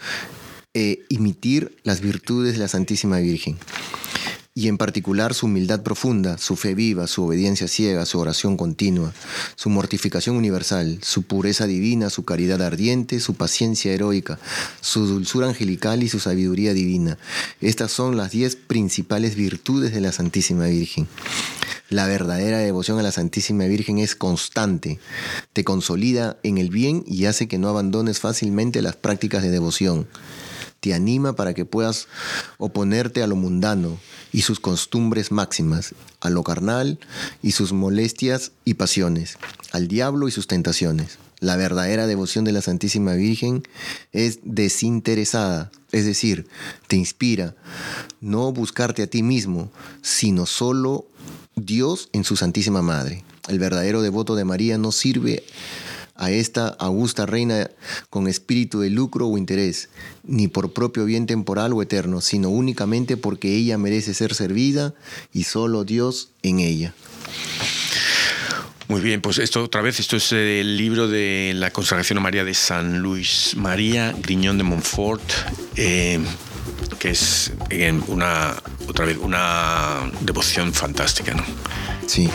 e imitar las virtudes de la Santísima Virgen y en particular su humildad profunda, su fe viva, su obediencia ciega, su oración continua, su mortificación universal, su pureza divina, su caridad ardiente, su paciencia heroica, su dulzura angelical y su sabiduría divina. Estas son las diez principales virtudes de la Santísima Virgen. La verdadera devoción a la Santísima Virgen es constante, te consolida en el bien y hace que no abandones fácilmente las prácticas de devoción te anima para que puedas oponerte a lo mundano y sus costumbres máximas, a lo carnal y sus molestias y pasiones, al diablo y sus tentaciones. La verdadera devoción de la Santísima Virgen es desinteresada, es decir, te inspira no buscarte a ti mismo, sino solo Dios en su Santísima Madre. El verdadero devoto de María no sirve a esta augusta reina con espíritu de lucro o interés, ni por propio bien temporal o eterno, sino únicamente porque ella merece ser servida y solo Dios en ella. Muy bien, pues esto otra vez, esto es el libro de la consagración a María de San Luis María Griñón de Montfort, eh, que es eh, una otra vez una devoción fantástica, ¿no? Sí.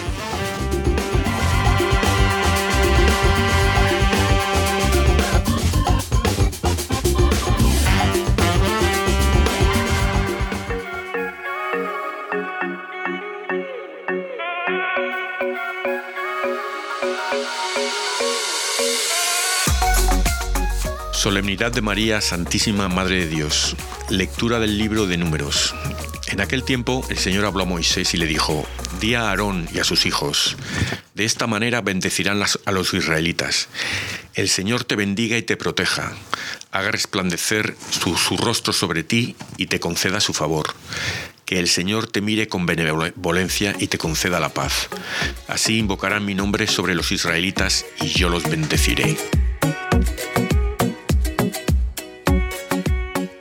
Solemnidad de María Santísima Madre de Dios. Lectura del libro de Números. En aquel tiempo el Señor habló a Moisés y le dijo, Di a Aarón y a sus hijos, de esta manera bendecirán a los israelitas. El Señor te bendiga y te proteja, haga resplandecer su, su rostro sobre ti y te conceda su favor. Que el Señor te mire con benevolencia y te conceda la paz. Así invocarán mi nombre sobre los israelitas y yo los bendeciré.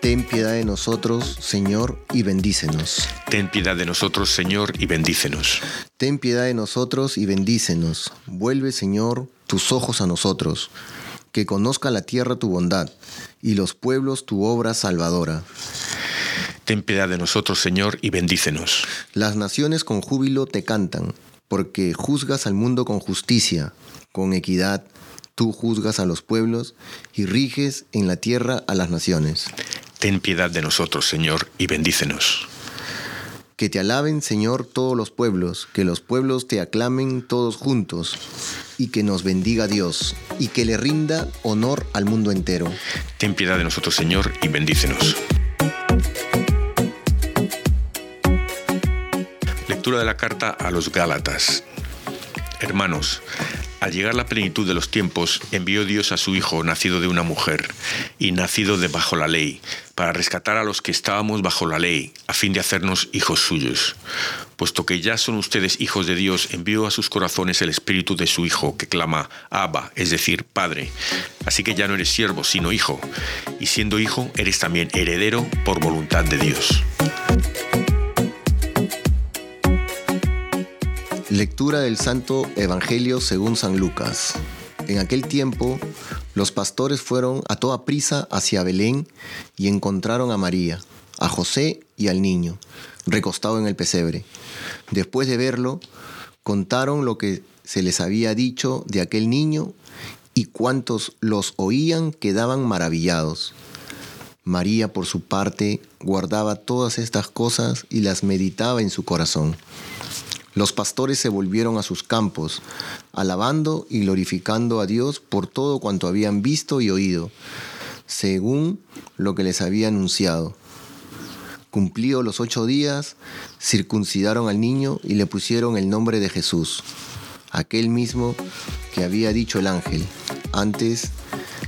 Ten piedad de nosotros, Señor, y bendícenos. Ten piedad de nosotros, Señor, y bendícenos. Ten piedad de nosotros y bendícenos. Vuelve, Señor, tus ojos a nosotros. Que conozca la tierra tu bondad y los pueblos tu obra salvadora. Ten piedad de nosotros, Señor, y bendícenos. Las naciones con júbilo te cantan, porque juzgas al mundo con justicia, con equidad. Tú juzgas a los pueblos y riges en la tierra a las naciones. Ten piedad de nosotros, Señor, y bendícenos. Que te alaben, Señor, todos los pueblos, que los pueblos te aclamen todos juntos, y que nos bendiga Dios, y que le rinda honor al mundo entero. Ten piedad de nosotros, Señor, y bendícenos. Lectura de la carta a los Gálatas. Hermanos, al llegar la plenitud de los tiempos, envió Dios a su Hijo, nacido de una mujer y nacido de bajo la ley, para rescatar a los que estábamos bajo la ley, a fin de hacernos hijos suyos. Puesto que ya son ustedes hijos de Dios, envió a sus corazones el espíritu de su Hijo, que clama Abba, es decir, Padre. Así que ya no eres siervo, sino hijo, y siendo hijo, eres también heredero por voluntad de Dios. Lectura del Santo Evangelio según San Lucas. En aquel tiempo, los pastores fueron a toda prisa hacia Belén y encontraron a María, a José y al niño, recostado en el pesebre. Después de verlo, contaron lo que se les había dicho de aquel niño y cuantos los oían quedaban maravillados. María, por su parte, guardaba todas estas cosas y las meditaba en su corazón. Los pastores se volvieron a sus campos, alabando y glorificando a Dios por todo cuanto habían visto y oído, según lo que les había anunciado. Cumplidos los ocho días, circuncidaron al niño y le pusieron el nombre de Jesús, aquel mismo que había dicho el ángel, antes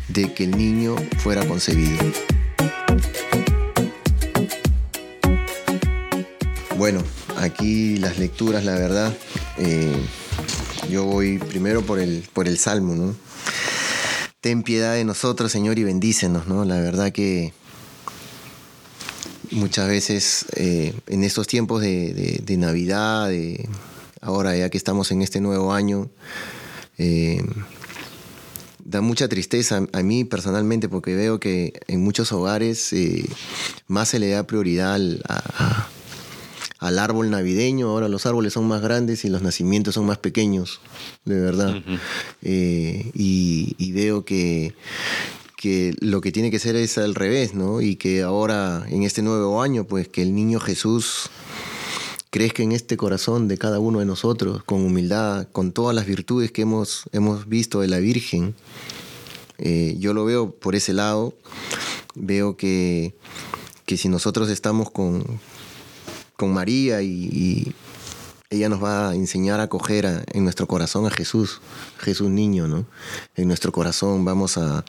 de que el niño fuera concebido. Bueno, aquí las lecturas, la verdad, eh, yo voy primero por el, por el Salmo, ¿no? Ten piedad de nosotros, Señor, y bendícenos, ¿no? La verdad que muchas veces eh, en estos tiempos de, Navidad, de, ahora ya que estamos en este nuevo año, eh, da mucha tristeza a mí personalmente porque veo que en muchos hogares más se le da prioridad al, a, al árbol navideño. Ahora los árboles son más grandes y los nacimientos son más pequeños, de verdad. Eh, y, veo que, que lo que tiene que ser es al revés, ¿no? Y que ahora, en este nuevo año, pues que el niño Jesús crezca en este corazón de cada uno de nosotros, con humildad, con todas las virtudes que hemos, hemos visto de la Virgen. Eh, yo lo veo por ese lado. Veo que, que si nosotros estamos con, con María y, ella nos va a enseñar a acoger en nuestro corazón a Jesús, Jesús niño, ¿no? En nuestro corazón vamos a,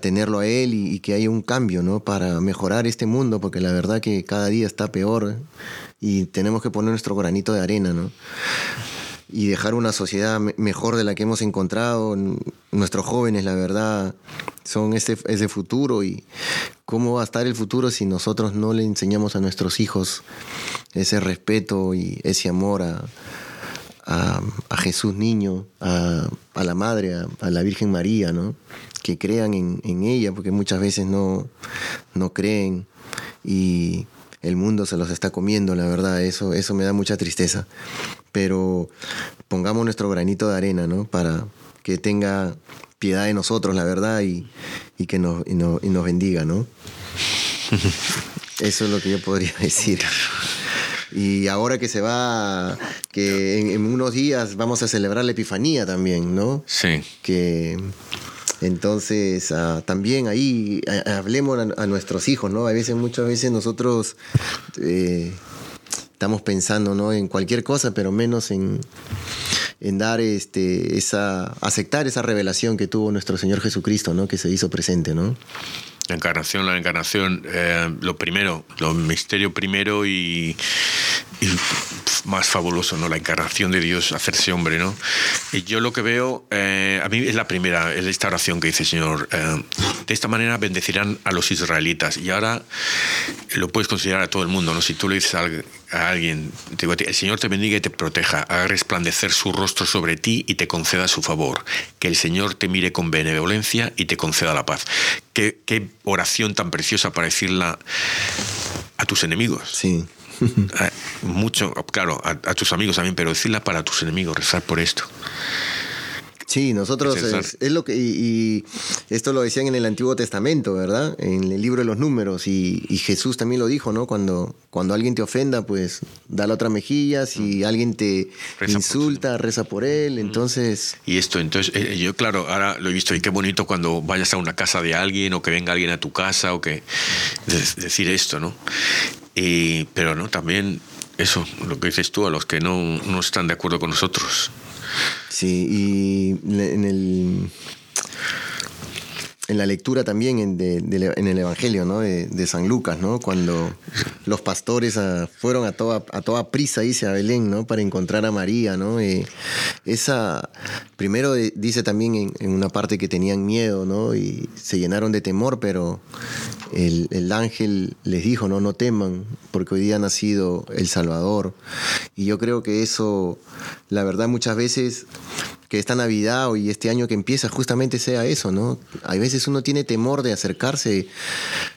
tenerlo a Él y, que haya un cambio, ¿no? Para mejorar este mundo, porque la verdad que cada día está peor y tenemos que poner nuestro granito de arena, ¿no? Y dejar una sociedad mejor de la que hemos encontrado. Nuestros jóvenes, la verdad, son ese, ese futuro y cómo va a estar el futuro si nosotros no le enseñamos a nuestros hijos ese respeto y ese amor a, a, Jesús niño, a, la Madre, a, la Virgen María, ¿no? Que crean en, ella, porque muchas veces no, no creen y el mundo se los está comiendo, la verdad, eso, eso me da mucha tristeza. Pero pongamos nuestro granito de arena, ¿no? Para que tenga piedad de nosotros, la verdad, y, que nos, y, nos bendiga, ¿no? Eso es lo que yo podría decir. Y ahora que se va, que en, unos días vamos a celebrar la Epifanía también, ¿no? Sí. Que entonces ah, también ahí hablemos a, nuestros hijos, ¿no? A veces, muchas veces nosotros eh, estamos pensando, ¿no? En cualquier cosa, pero menos en, en dar este, esa, aceptar esa revelación que tuvo nuestro Señor Jesucristo, ¿no? Que se hizo presente, ¿no? La encarnación, la encarnación, eh, lo primero, lo misterio primero y, más fabuloso, ¿no? La encarnación de Dios, hacerse hombre, ¿no? Y yo lo que veo, eh, a mí es la primera, es esta oración que dice Señor, eh, de esta manera bendecirán a los israelitas. Y ahora lo puedes considerar a todo el mundo, ¿no? Si tú le dices a, alguien, digo, el Señor te bendiga y te proteja, haga resplandecer su rostro sobre ti y te conceda su favor. Que el Señor te mire con benevolencia y te conceda la paz. Qué, qué oración tan preciosa para decirla a tus enemigos. Sí. Mucho, claro, a, a, tus amigos también, pero decirla para tus enemigos, rezar por esto. Sí, nosotros es, lo que y, esto lo decían en el Antiguo Testamento, ¿verdad? En el libro de los Números y, Jesús también lo dijo, ¿no? Cuando cuando alguien te ofenda, pues da la otra mejilla. Si mm. alguien te insulta, reza por él. Mm. Entonces y esto, entonces eh, yo claro, ahora lo he visto y qué bonito cuando vayas a una casa de alguien o que venga alguien a tu casa o que decir esto, ¿no? Y, pero no, también eso, lo que dices tú, a los que no, no están de acuerdo con nosotros. Sí, y en el en la lectura también en, en el Evangelio ¿no? de, San Lucas, ¿no? cuando los pastores ah, fueron a toda, a toda prisa, dice a Belén, ¿no? para encontrar a María. ¿no? Eh, esa, primero dice también en, en, una parte que tenían miedo ¿no? y se llenaron de temor, pero el, el, ángel les dijo, no, no teman, porque hoy día ha nacido el Salvador. Y yo creo que eso, la verdad, muchas veces que esta Navidad y este año que empieza justamente sea eso, ¿no? Hay veces uno tiene temor de acercarse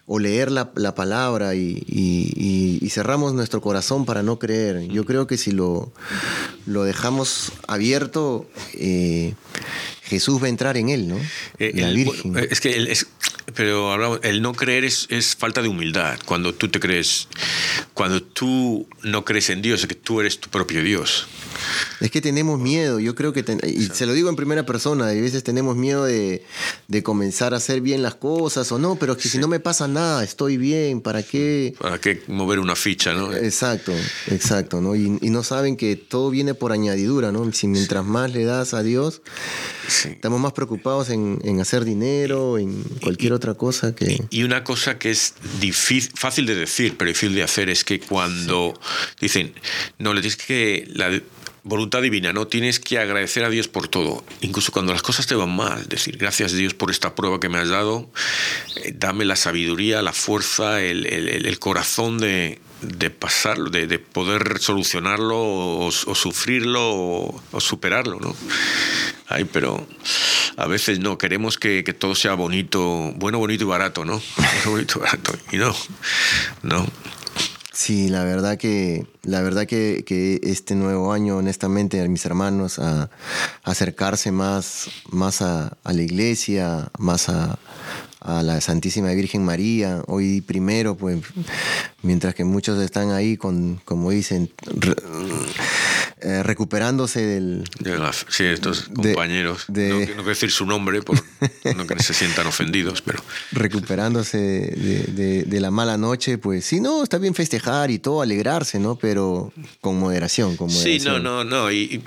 o leer la, palabra y, cerramos nuestro corazón para no creer. Yo creo que si lo, lo dejamos abierto, eh, Jesús va a entrar en él, ¿no? Eh, la Virgen. Es que es, pero el no creer es, es, falta de humildad. Cuando tú te crees, cuando tú no crees en Dios, es que tú eres tu propio Dios. Es que tenemos miedo, yo creo que, y se lo digo en primera persona, a veces tenemos miedo de, de, comenzar a hacer bien las cosas o no, pero que si no me pasa nada, estoy bien, ¿para qué? ¿Para qué mover una ficha, no? Exacto, exacto, ¿no? Y, y no saben que todo viene por añadidura, ¿no? Si mientras más le das a Dios, estamos más preocupados en, en, hacer dinero, en cualquier otra cosa que... Y una cosa que es difícil, fácil de decir, pero difícil de hacer, es que cuando dicen, no, le tienes que... La, voluntad divina, ¿no? Tienes que agradecer a Dios por todo, incluso cuando las cosas te van mal, decir gracias Dios por esta prueba que me has dado, eh, dame la sabiduría, la fuerza, el, corazón de, de pasarlo, de, de, poder solucionarlo o, sufrirlo o, superarlo, ¿no? Ay, pero a veces no, queremos que, que, todo sea bonito, bueno, bonito y barato, ¿no? Bueno, bonito y barato, y no, no. Sí, la verdad que, la verdad que, este nuevo año, honestamente, a mis hermanos, a, acercarse más, más a, a, la iglesia, más a, a la Santísima Virgen María. Hoy primero, pues, mientras que muchos están ahí con, como dicen, eh, recuperándose del... sí, estos compañeros. no, quiero decir su nombre, por no que se sientan ofendidos, pero... Recuperándose de, la mala noche, pues sí, no, está bien festejar y todo, alegrarse, ¿no? Pero con moderación, con Sí, no, no, no, y,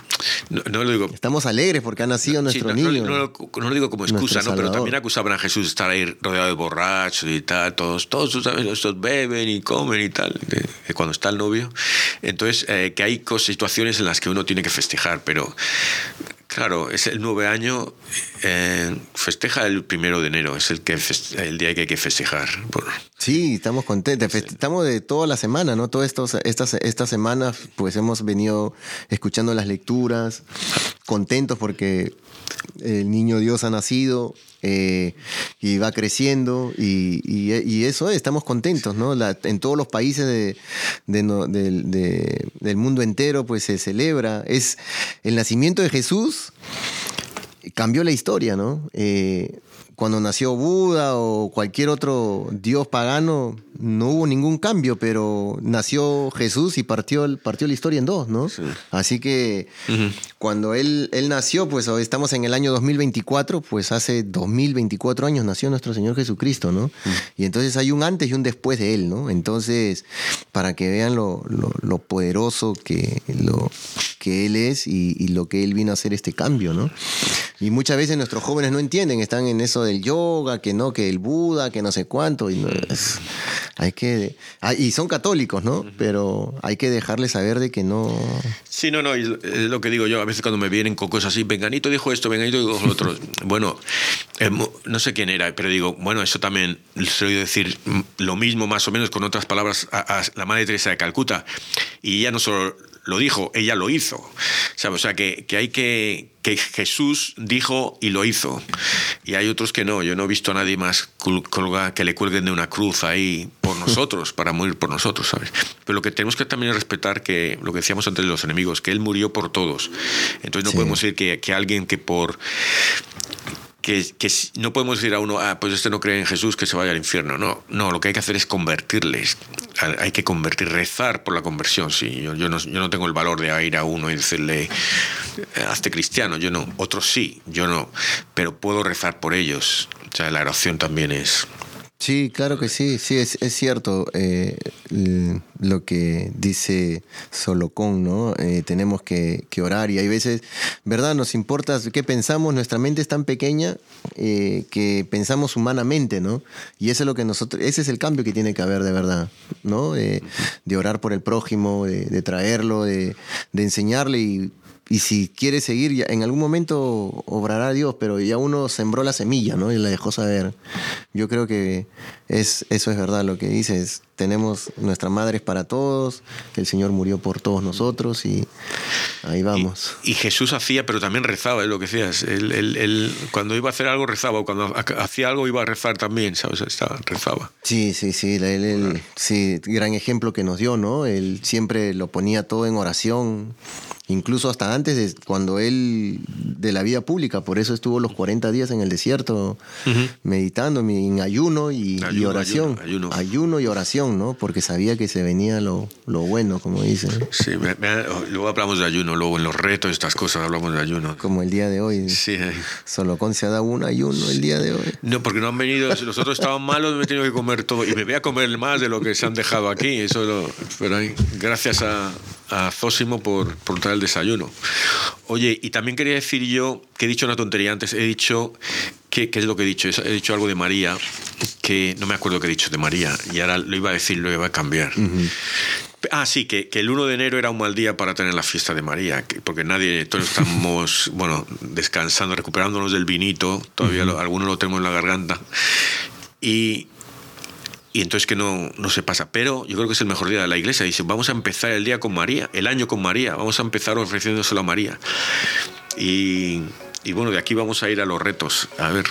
no, lo digo... Estamos alegres porque ha nacido nuestro niño. No, lo digo como excusa, ¿no? Pero también acusaban a Jesús de estar ahí rodeado de borrachos y tal, todos, todos estos beben y comen y tal, cuando está el novio. Entonces, eh, que hay situaciones en las que uno tiene que festejar, pero Claro, es el nueve año, eh, festeja el primero de enero, es el, que el día que hay que festejar. Sí, estamos contentos, estamos de toda la semana, ¿no? Todas estas, estas semanas pues hemos venido escuchando las lecturas, contentos porque el niño Dios ha nacido eh, y va creciendo y, eso es, estamos contentos, ¿no? en todos los países de, del mundo entero pues se celebra. Es el nacimiento de Jesús cambió la historia, ¿no? Eh, cuando nació Buda o cualquier otro dios pagano, no hubo ningún cambio, pero nació Jesús y partió, partió la historia en dos, ¿no? Así que cuando él, él nació, pues estamos en el año 2024, pues hace 2024 años nació nuestro Señor Jesucristo, ¿no? Y entonces hay un antes y un después de él, ¿no? Entonces, para que vean lo, lo, poderoso que, lo, que él es y, y, lo que él vino a hacer este cambio, ¿no? Y muchas veces nuestros jóvenes no entienden, están en eso del yoga, que no, que el Buda, que no sé cuánto. Y, hay que, ah, y son católicos, ¿no? Pero hay que dejarles saber de que no... Sí, no, no, es lo que digo yo, a veces cuando me vienen con cosas así, Venganito dijo esto, Venganito dijo lo otro. bueno, no sé quién era, pero digo, bueno, eso también se oído decir lo mismo más o menos con otras palabras a, a la Madre Teresa de Calcuta. Y ya no solo lo dijo, ella lo hizo. O sea, que, hay que, que Jesús dijo y lo hizo. Y hay otros que no. Yo no he visto a nadie más que le cuelguen de una cruz ahí por nosotros, para morir por nosotros, ¿sabes? Pero lo que tenemos que también es respetar que lo que decíamos antes de los enemigos, que Él murió por todos. Entonces no podemos decir que, que alguien que por que, no podemos decir a uno, ah, pues este no cree en Jesús, que se vaya al infierno. No, no, lo que hay que hacer es convertirles. Hay que convertir, rezar por la conversión. Sí, yo, yo, no, yo no tengo el valor de ir a uno y decirle, eh, hazte cristiano. Yo no. Otros sí, yo no. Pero puedo rezar por ellos. O sea, la oración también es, Sí, claro que sí, sí, es, cierto eh, lo que dice Solocón, ¿no? Eh, tenemos que, orar y hay veces, ¿verdad? Nos importa qué pensamos, nuestra mente es tan pequeña eh, que pensamos humanamente, ¿no? Y eso es lo que nosotros, ese es el cambio que tiene que haber de verdad, ¿no? de orar por el prójimo, de, traerlo, de, de enseñarle y y si quiere seguir, en algún momento obrará Dios, pero ya uno sembró la semilla, ¿no? Y la dejó saber. Yo creo que es, eso es verdad lo que dices. Tenemos nuestra madre es para todos, el Señor murió por todos nosotros y ahí vamos. Y, Jesús hacía, pero también rezaba, es lo que decías. Él, cuando iba a hacer algo rezaba, o cuando hacía algo iba a rezar también, ¿sabes? Estaba, rezaba. Sí, sí, sí, él, sí, gran ejemplo que nos dio, ¿no? Él siempre lo ponía todo en oración incluso hasta antes de cuando él de la vida pública, por eso estuvo los 40 días en el desierto meditando en ayuno y, oración. Ayuno, y oración, ¿no? Porque sabía que se venía lo, bueno, como dicen. Sí, luego hablamos de ayuno, luego en los retos, estas cosas hablamos de ayuno. Como el día de hoy. Sí. Solo con se ha dado un ayuno el día de hoy. No, porque no han venido, si los otros estaban malos, me he tenido que comer todo. Y me voy a comer más de lo que se han dejado aquí. Eso lo, pero gracias a, a Zósimo por, por traer el desayuno. Oye, y también quería decir yo que he dicho una tontería antes. He dicho, ¿qué, es lo que he dicho? He dicho algo de María, que no me acuerdo qué he dicho de María, y ahora lo iba a decir, lo iba a cambiar. Ah, sí, que, que, el 1 de enero era un mal día para tener la fiesta de María, porque nadie, todos estamos, bueno, descansando, recuperándonos del vinito, todavía algunos lo tenemos en la garganta. Y, y entonces que no, no se pasa. Pero yo creo que es el mejor día de la iglesia. Dice, vamos a empezar el día con María, el año con María, vamos a empezar ofreciéndoselo a María. Y, y bueno, de aquí vamos a ir a los retos. A ver.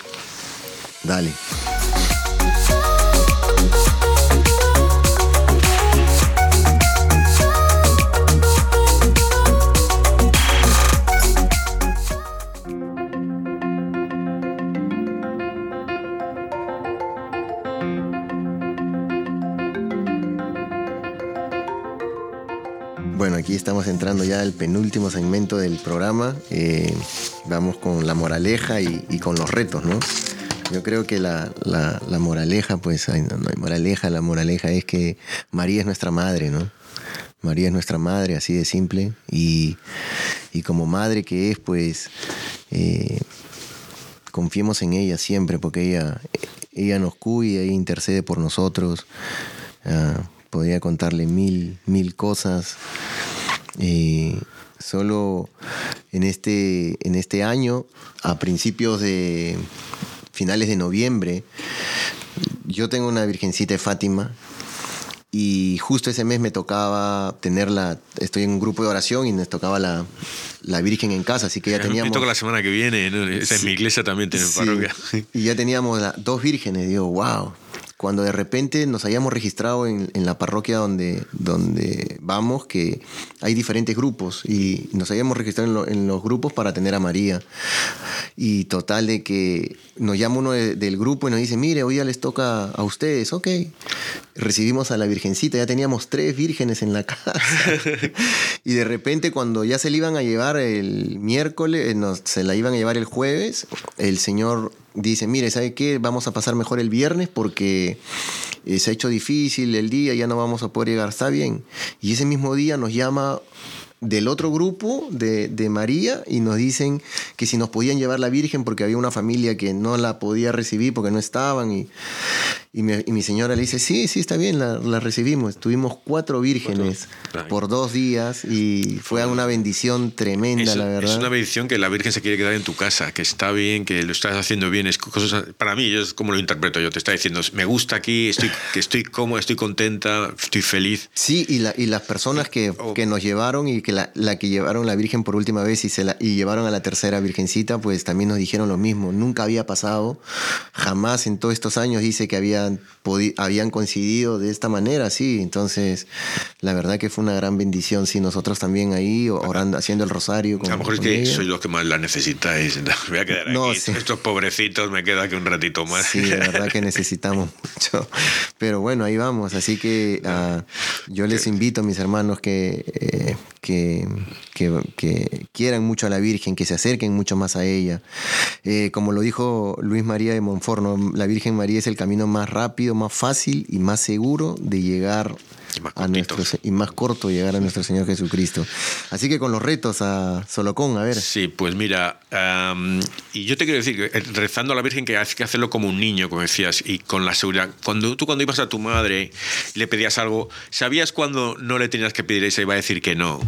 Dale. Bueno, aquí estamos entrando ya al penúltimo segmento del programa. Eh, vamos con la moraleja y, con los retos, ¿no? Yo creo que la, moraleja, pues no, hay moraleja, la moraleja es que María es nuestra madre, ¿no? María es nuestra madre, así de simple. Y, como madre que es, pues eh, confiemos en ella siempre, porque ella, ella nos cuida, ella intercede por nosotros. Ah, podría contarle mil, mil cosas. solo en este, en este año, a principios de finales de noviembre, yo tengo una Virgencita de Fátima y justo ese mes me tocaba tenerla, estoy en un grupo de oración y nos tocaba la, la Virgen en casa, así que ya teníamos... Me toca la semana que viene, ¿no? Esa es mi iglesia también tiene Sí, parroquia. Y ya teníamos dos vírgenes, digo, wow. Cuando de repente nos hayamos registrado en, la parroquia donde, donde vamos, que hay diferentes grupos, y nos hayamos registrado en, lo- en los grupos para tener a María. Y total de que nos llama uno de- del grupo y nos dice, mire, hoy ya les toca a ustedes, ok. Recibimos a la Virgencita, ya teníamos tres vírgenes en la casa. y de repente cuando ya se le iban a llevar el miércoles, eh, se la iban a llevar el jueves, el Señor dice, mire, ¿sabe qué? Vamos a pasar mejor el viernes porque eh, se ha hecho difícil el día, ya no vamos a poder llegar, está bien. Y ese mismo día nos llama del otro grupo de, de María y nos dicen que si nos podían llevar la Virgen porque había una familia que no la podía recibir porque no estaban y, y, mi, y mi señora le dice, sí, sí, está bien, la, la recibimos. Tuvimos cuatro vírgenes Cuatro. por dos días y fue una bendición tremenda, Es, la verdad. es una bendición que la Virgen se quiere quedar en tu casa, que está bien, que lo estás haciendo bien. Es cosas, para mí, yo es como lo interpreto yo. Te está diciendo, me gusta aquí, estoy, que estoy cómoda, estoy contenta, estoy feliz. Sí, y, la, y las personas que, Oh. que nos llevaron y que la, la que llevaron la Virgen por última vez y, se la, y llevaron a la tercera Virgencita, pues también nos dijeron lo mismo. Nunca había pasado, jamás en todos estos años dice que habían, coincidido de esta manera, sí. Entonces, la verdad que fue una gran bendición, sí. Nosotros también ahí orando, haciendo el rosario. Con, A lo mejor es que ella. soy los que más la necesitáis. Me voy a quedar No, aquí. sí. Estos pobrecitos me quedo aquí un ratito más. Sí, de verdad que necesitamos mucho. Pero bueno, ahí vamos. Así que ah, yo les invito a mis hermanos que, eh, que, que- que quieran mucho a la Virgen, que se acerquen mucho más a ella. Eh, como lo dijo Luis María de Monfort, ¿no? la Virgen María es el camino más rápido, más fácil y más seguro de llegar a nuestro, y más corto llegar a nuestro Señor Jesucristo. Así que con los retos a Solocón, a ver. Sí, pues mira, am, y yo te quiero decir, eh, rezando a la Virgen que hay que hacerlo como un niño, como decías, y con la seguridad. Cuando tú cuando ibas a tu madre y le pedías algo, ¿sabías cuando no le tenías que pedir eso y iba a decir que no?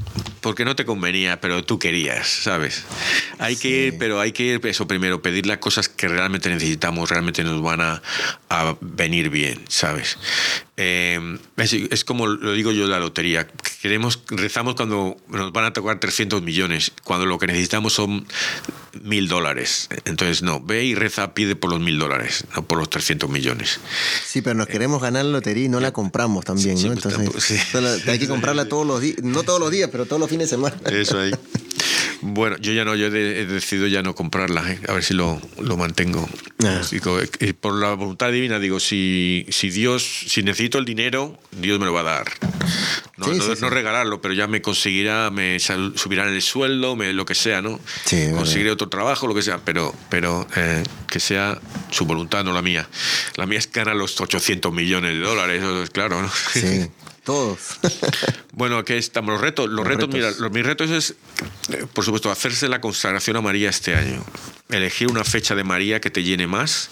Porque no te convenía, pero tú querías, ¿sabes? Hay que ir, pero hay que ir, eso primero, pedirle cosas que realmente necesitamos, realmente nos van a, a venir bien, ¿sabes? Eh, es, es como lo digo yo la lotería. Queremos, rezamos cuando nos van a tocar 300 millones, cuando lo que necesitamos son mil dólares. Entonces, no, ve y reza, pide por los mil dólares, no por los 300 millones. Sí, pero nos queremos ganar la lotería y no la compramos también, Sí, ¿no? pues Entonces, tampoco- sí. hay que comprarla todos los días, no todos los días, pero todos los fines de semana. Eso ahí. Bueno, yo ya no, yo he, de- he decidido ya no comprarla, ¿eh? a ver si lo, lo mantengo. Ah. Digo, eh, por la voluntad divina, digo, si, si Dios, si necesito el dinero, Dios me lo va a dar. No, Sí, no, sí, no sí. regalarlo, pero ya me conseguirá, me subirán el sueldo, me, lo que sea, ¿no? Conseguiré otro trabajo, lo que sea, pero, pero eh, que sea su voluntad, no la mía. La mía es ganar los 800 millones de dólares, claro, ¿no? Sí, todos. Bueno, aquí estamos los retos. Los, Los retos, retos. mira, los, mis retos es, eh, por supuesto, hacerse la consagración a María este año. Elegir una fecha de María que te llene más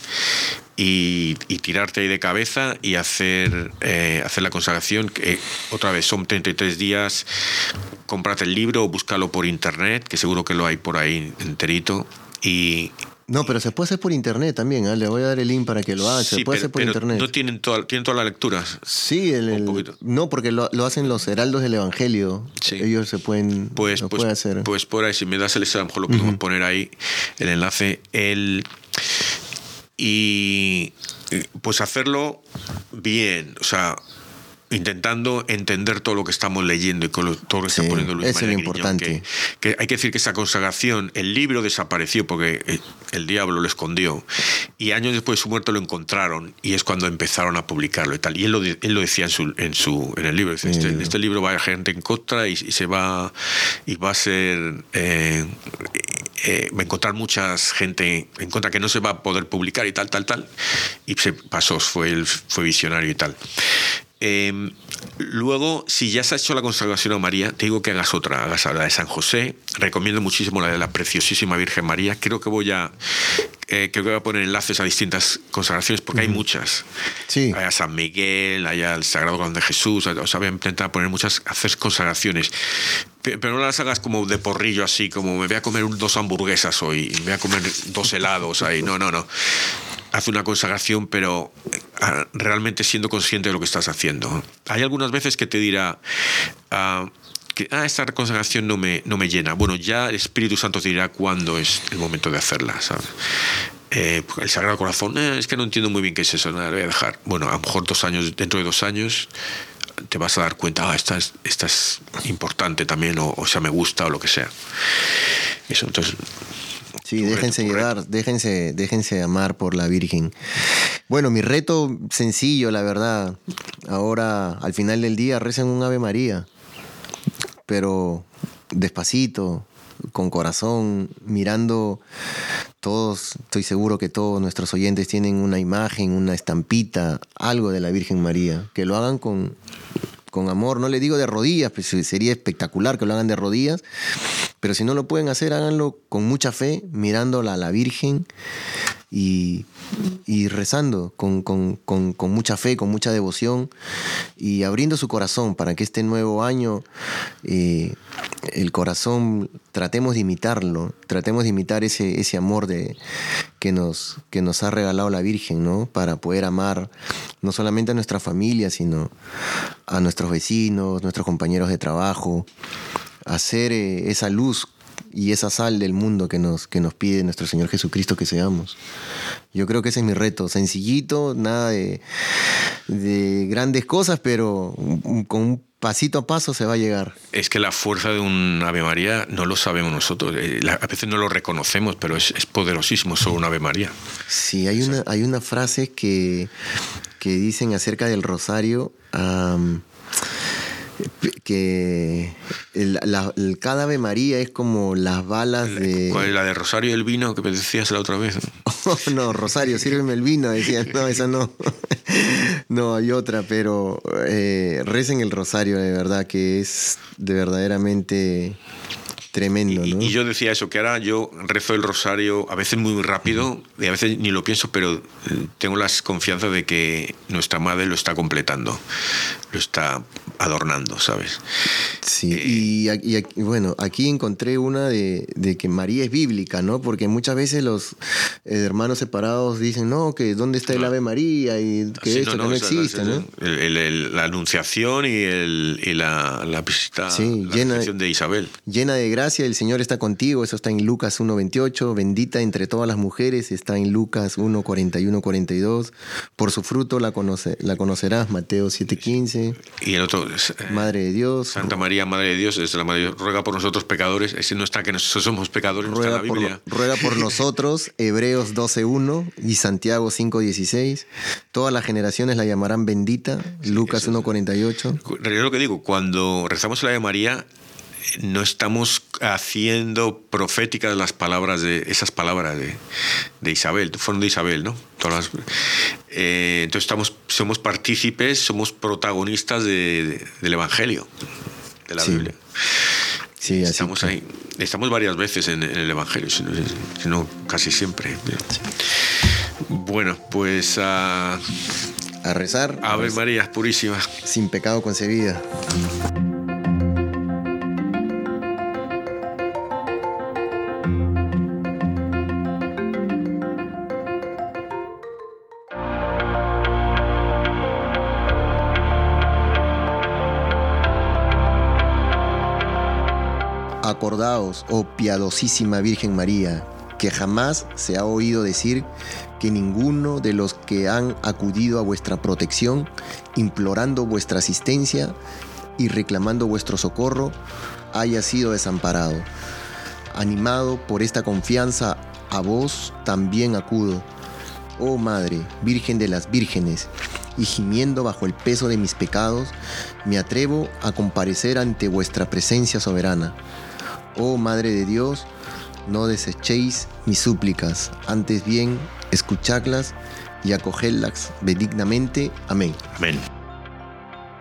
y, y tirarte ahí de cabeza y hacer, eh, hacer la consagración. que, otra vez, son 33 días. Cómprate el libro o búscalo por internet, que seguro que lo hay por ahí enterito. Y, No, pero se puede hacer por internet también. ¿ah? Le voy a dar el link para que lo haga. Se puede pero, hacer por pero internet. no tienen, toda, tienen todas las lecturas. Sí, el, Un el- poquito. no, porque lo, lo hacen los heraldos del Evangelio. Sí. Ellos se pueden, Pues, lo pues, puede hacer. pues por ahí, si me das el a lo mejor lo podemos poner ahí, el enlace. El, y pues hacerlo bien, o sea, intentando entender todo lo que estamos leyendo y con lo- todo lo que Sí, está poniendo Luis eso es María lo Griñón, importante. Que, que hay que decir que esa consagración, el libro desapareció porque eh, el diablo lo escondió y años después de su muerte lo encontraron y es cuando empezaron a publicarlo y tal. Y él lo, él lo decía en su, en su en el libro, dice, este, libro. este libro va a haber gente en contra y, y se va y va a ser eh, eh, va a encontrar muchas gente en contra que no se va a poder publicar y tal tal tal y se pasó fue el- fue visionario y tal Eh, luego, si ya se ha hecho la consagración a María, te digo que hagas otra, hagas la de San José. Recomiendo muchísimo la de la preciosísima Virgen María. Creo que voy a, eh, creo que voy a poner enlaces a distintas consagraciones porque hay muchas. Sí. Hay a San Miguel, hay al Sagrado Corazón de Jesús, o sea, voy a intentar poner muchas, hacer consagraciones. pero no las hagas como de porrillo así, como me voy a comer dos hamburguesas hoy, me voy a comer dos helados ahí. No, no, no. Haz una consagración, pero ah, realmente siendo consciente de lo que estás haciendo. Hay algunas veces que te dirá... Ah, que ah, esta consagración no me, no me llena. Bueno, ya el Espíritu Santo te dirá cuándo es el momento de hacerla. Eh, el Sagrado Corazón, eh, es que no entiendo muy bien qué es eso, nada, lo voy a dejar. Bueno, a lo mejor dos años, dentro de dos años te vas a dar cuenta, ah, esta es, esta es importante también, o, o sea, me gusta, o lo que sea. Eso, entonces... Sí, déjense llevar, déjense, déjense amar por la Virgen. Bueno, mi reto sencillo, la verdad. Ahora, al final del día, rezan un Ave María, pero despacito, con corazón, mirando todos, estoy seguro que todos nuestros oyentes tienen una imagen, una estampita, algo de la Virgen María, que lo hagan con, con amor, no le digo de rodillas, pues sería espectacular que lo hagan de rodillas, pero si no lo pueden hacer, háganlo con mucha fe, mirándola a la Virgen y, rezando con, mucha fe, con mucha devoción y abriendo su corazón para que este nuevo año eh, el corazón tratemos de imitarlo, tratemos de imitar ese, ese amor de, que, nos, que nos ha regalado la Virgen, ¿no? Para poder amar no solamente a nuestra familia, sino a nuestros vecinos, nuestros compañeros de trabajo, hacer eh, esa luz y esa sal del mundo que nos, que nos pide nuestro Señor Jesucristo que seamos. Yo creo que ese es mi reto, sencillito, nada de, grandes cosas, pero con un pasito a paso se va a llegar. Es que la fuerza de un Ave María no lo sabemos nosotros, eh, a veces no lo reconocemos, pero es, poderosísimo solo un Ave María. Sí, hay una, hay una frase que, que dicen acerca del rosario que el, cada Ave María es como las balas de... ¿Cuál es la de Rosario y el vino que me decías la otra vez? no, Rosario, sírveme el vino, decían, no, esa no. no, hay otra, pero eh, recen el Rosario, de verdad, que es de verdaderamente Tremendo, ¿no? Y, yo decía eso, que ahora yo rezo el rosario a veces muy rápido y a veces ni lo pienso, pero eh, tengo la confianza de que nuestra madre lo está completando, lo está adornando, ¿sabes? Sí, eh, y, bueno, aquí encontré una de, que María es bíblica, ¿no? Porque muchas veces los eh, hermanos separados dicen, no, que ¿dónde está el Ave María? Y que esto no, existe, ¿no? la anunciación y, la, la visita, la llena, de Isabel. Llena de gracia gracia, el Señor está contigo, eso está en Lucas 1.28, bendita entre todas las mujeres, está en Lucas 1.41, 42, por su fruto la, conoce, la conocerás, Mateo 7.15. Y el otro, eh, Madre de Dios. Santa María, Madre de Dios, es la Madre, ruega por nosotros pecadores, ese no está que nosotros somos pecadores, ruega, Por, ruega por nosotros, Hebreos 12.1 y Santiago 5.16, todas las generaciones la llamarán bendita, Lucas 1.48. Es. lo que digo, cuando rezamos la de María, no estamos haciendo proféticas las palabras de esas palabras de, Isabel, fueron de Isabel, ¿no? Todas eh, entonces estamos, somos partícipes, somos protagonistas del Evangelio, de la Biblia. Sí, estamos ahí. Estamos varias veces en, el Evangelio, sino, casi siempre. Bueno, pues a, a rezar. Ave María Purísima. Sin pecado concebida. Acordaos, oh piadosísima Virgen María, que jamás se ha oído decir que ninguno de los que han acudido a vuestra protección, implorando vuestra asistencia y reclamando vuestro socorro, haya sido desamparado. Animado por esta confianza, a vos también acudo. Oh Madre, Virgen de las Vírgenes, y gimiendo bajo el peso de mis pecados, me atrevo a comparecer ante vuestra presencia soberana Oh Madre de Dios, no desechéis mis súplicas, antes bien escuchadlas y acogedlas benignamente. Amén. Amén.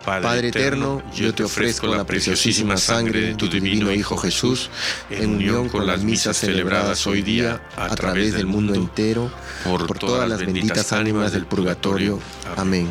Padre, eterno, yo te ofrezco la preciosísima sangre de tu divino Hijo Jesús, en unión con las misas celebradas hoy día a través del mundo entero, por todas las benditas ánimas del purgatorio. Amén.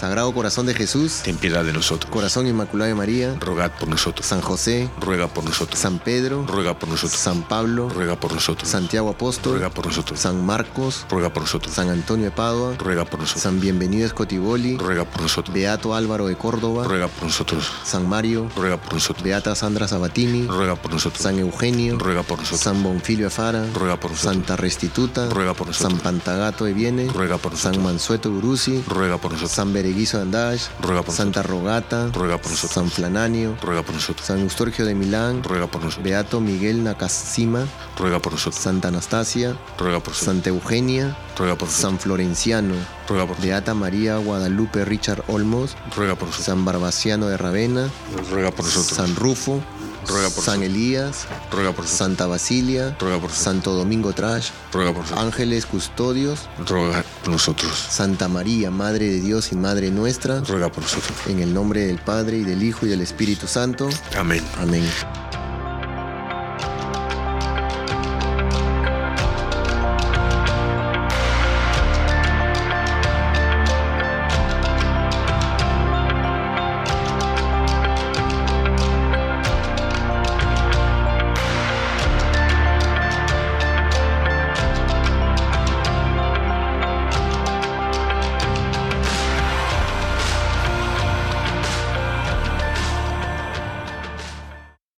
Sagrado Corazón de Jesús, ten piedad de nosotros. Corazón Inmaculado de María, Rogad por nosotros. San José, Ruega por nosotros. San Pedro, Ruega por nosotros. San Pablo, Ruega por nosotros. Santiago Apóstol, Ruega por nosotros. San Marcos, Ruega por nosotros. San Antonio de Padua, Ruega por nosotros. San Bienvenido Escotiboli, Ruega por nosotros. Beato Álvaro de Córdoba, Ruega por nosotros. San Mario, Ruega por nosotros. Beata Sandra Sabatini, Ruega por nosotros. San Eugenio, Ruega por nosotros. San Bonfilio de Fara, Ruega por nosotros. Santa Restituta, Ruega por nosotros. San Pantagato de Viene, Ruega por nosotros. San Mansueto Uruzi, Ruega por nosotros. San Bereguizo de Andash, Ruega por Santa Rogata, Ruega por nosotros. San Flananio, Ruega por nosotros. San Eustorgio de Milán, Ruega por nosotros. Beato Miguel Nakasima, Ruega por nosotros. Santa Anastasia, Ruega por nosotros. Santa Eugenia, Ruega por nosotros. San Florenciano, Ruega por nosotros. Beata María Guadalupe Richard Olmos, Ruega por nosotros. San Barbaciano de Ravena, Ruega por nosotros. San Rufo, Ruega por San. Elías, Ruega por. Santa Basilia, Ruega por. Santo Domingo Trash, Ruega por. Ángeles Custodios, Ruega por nosotros. Santa María, Madre de Dios y Madre nuestra, Ruega por nosotros. en el nombre del Padre y del Hijo y del Espíritu Santo. Amén. Amén.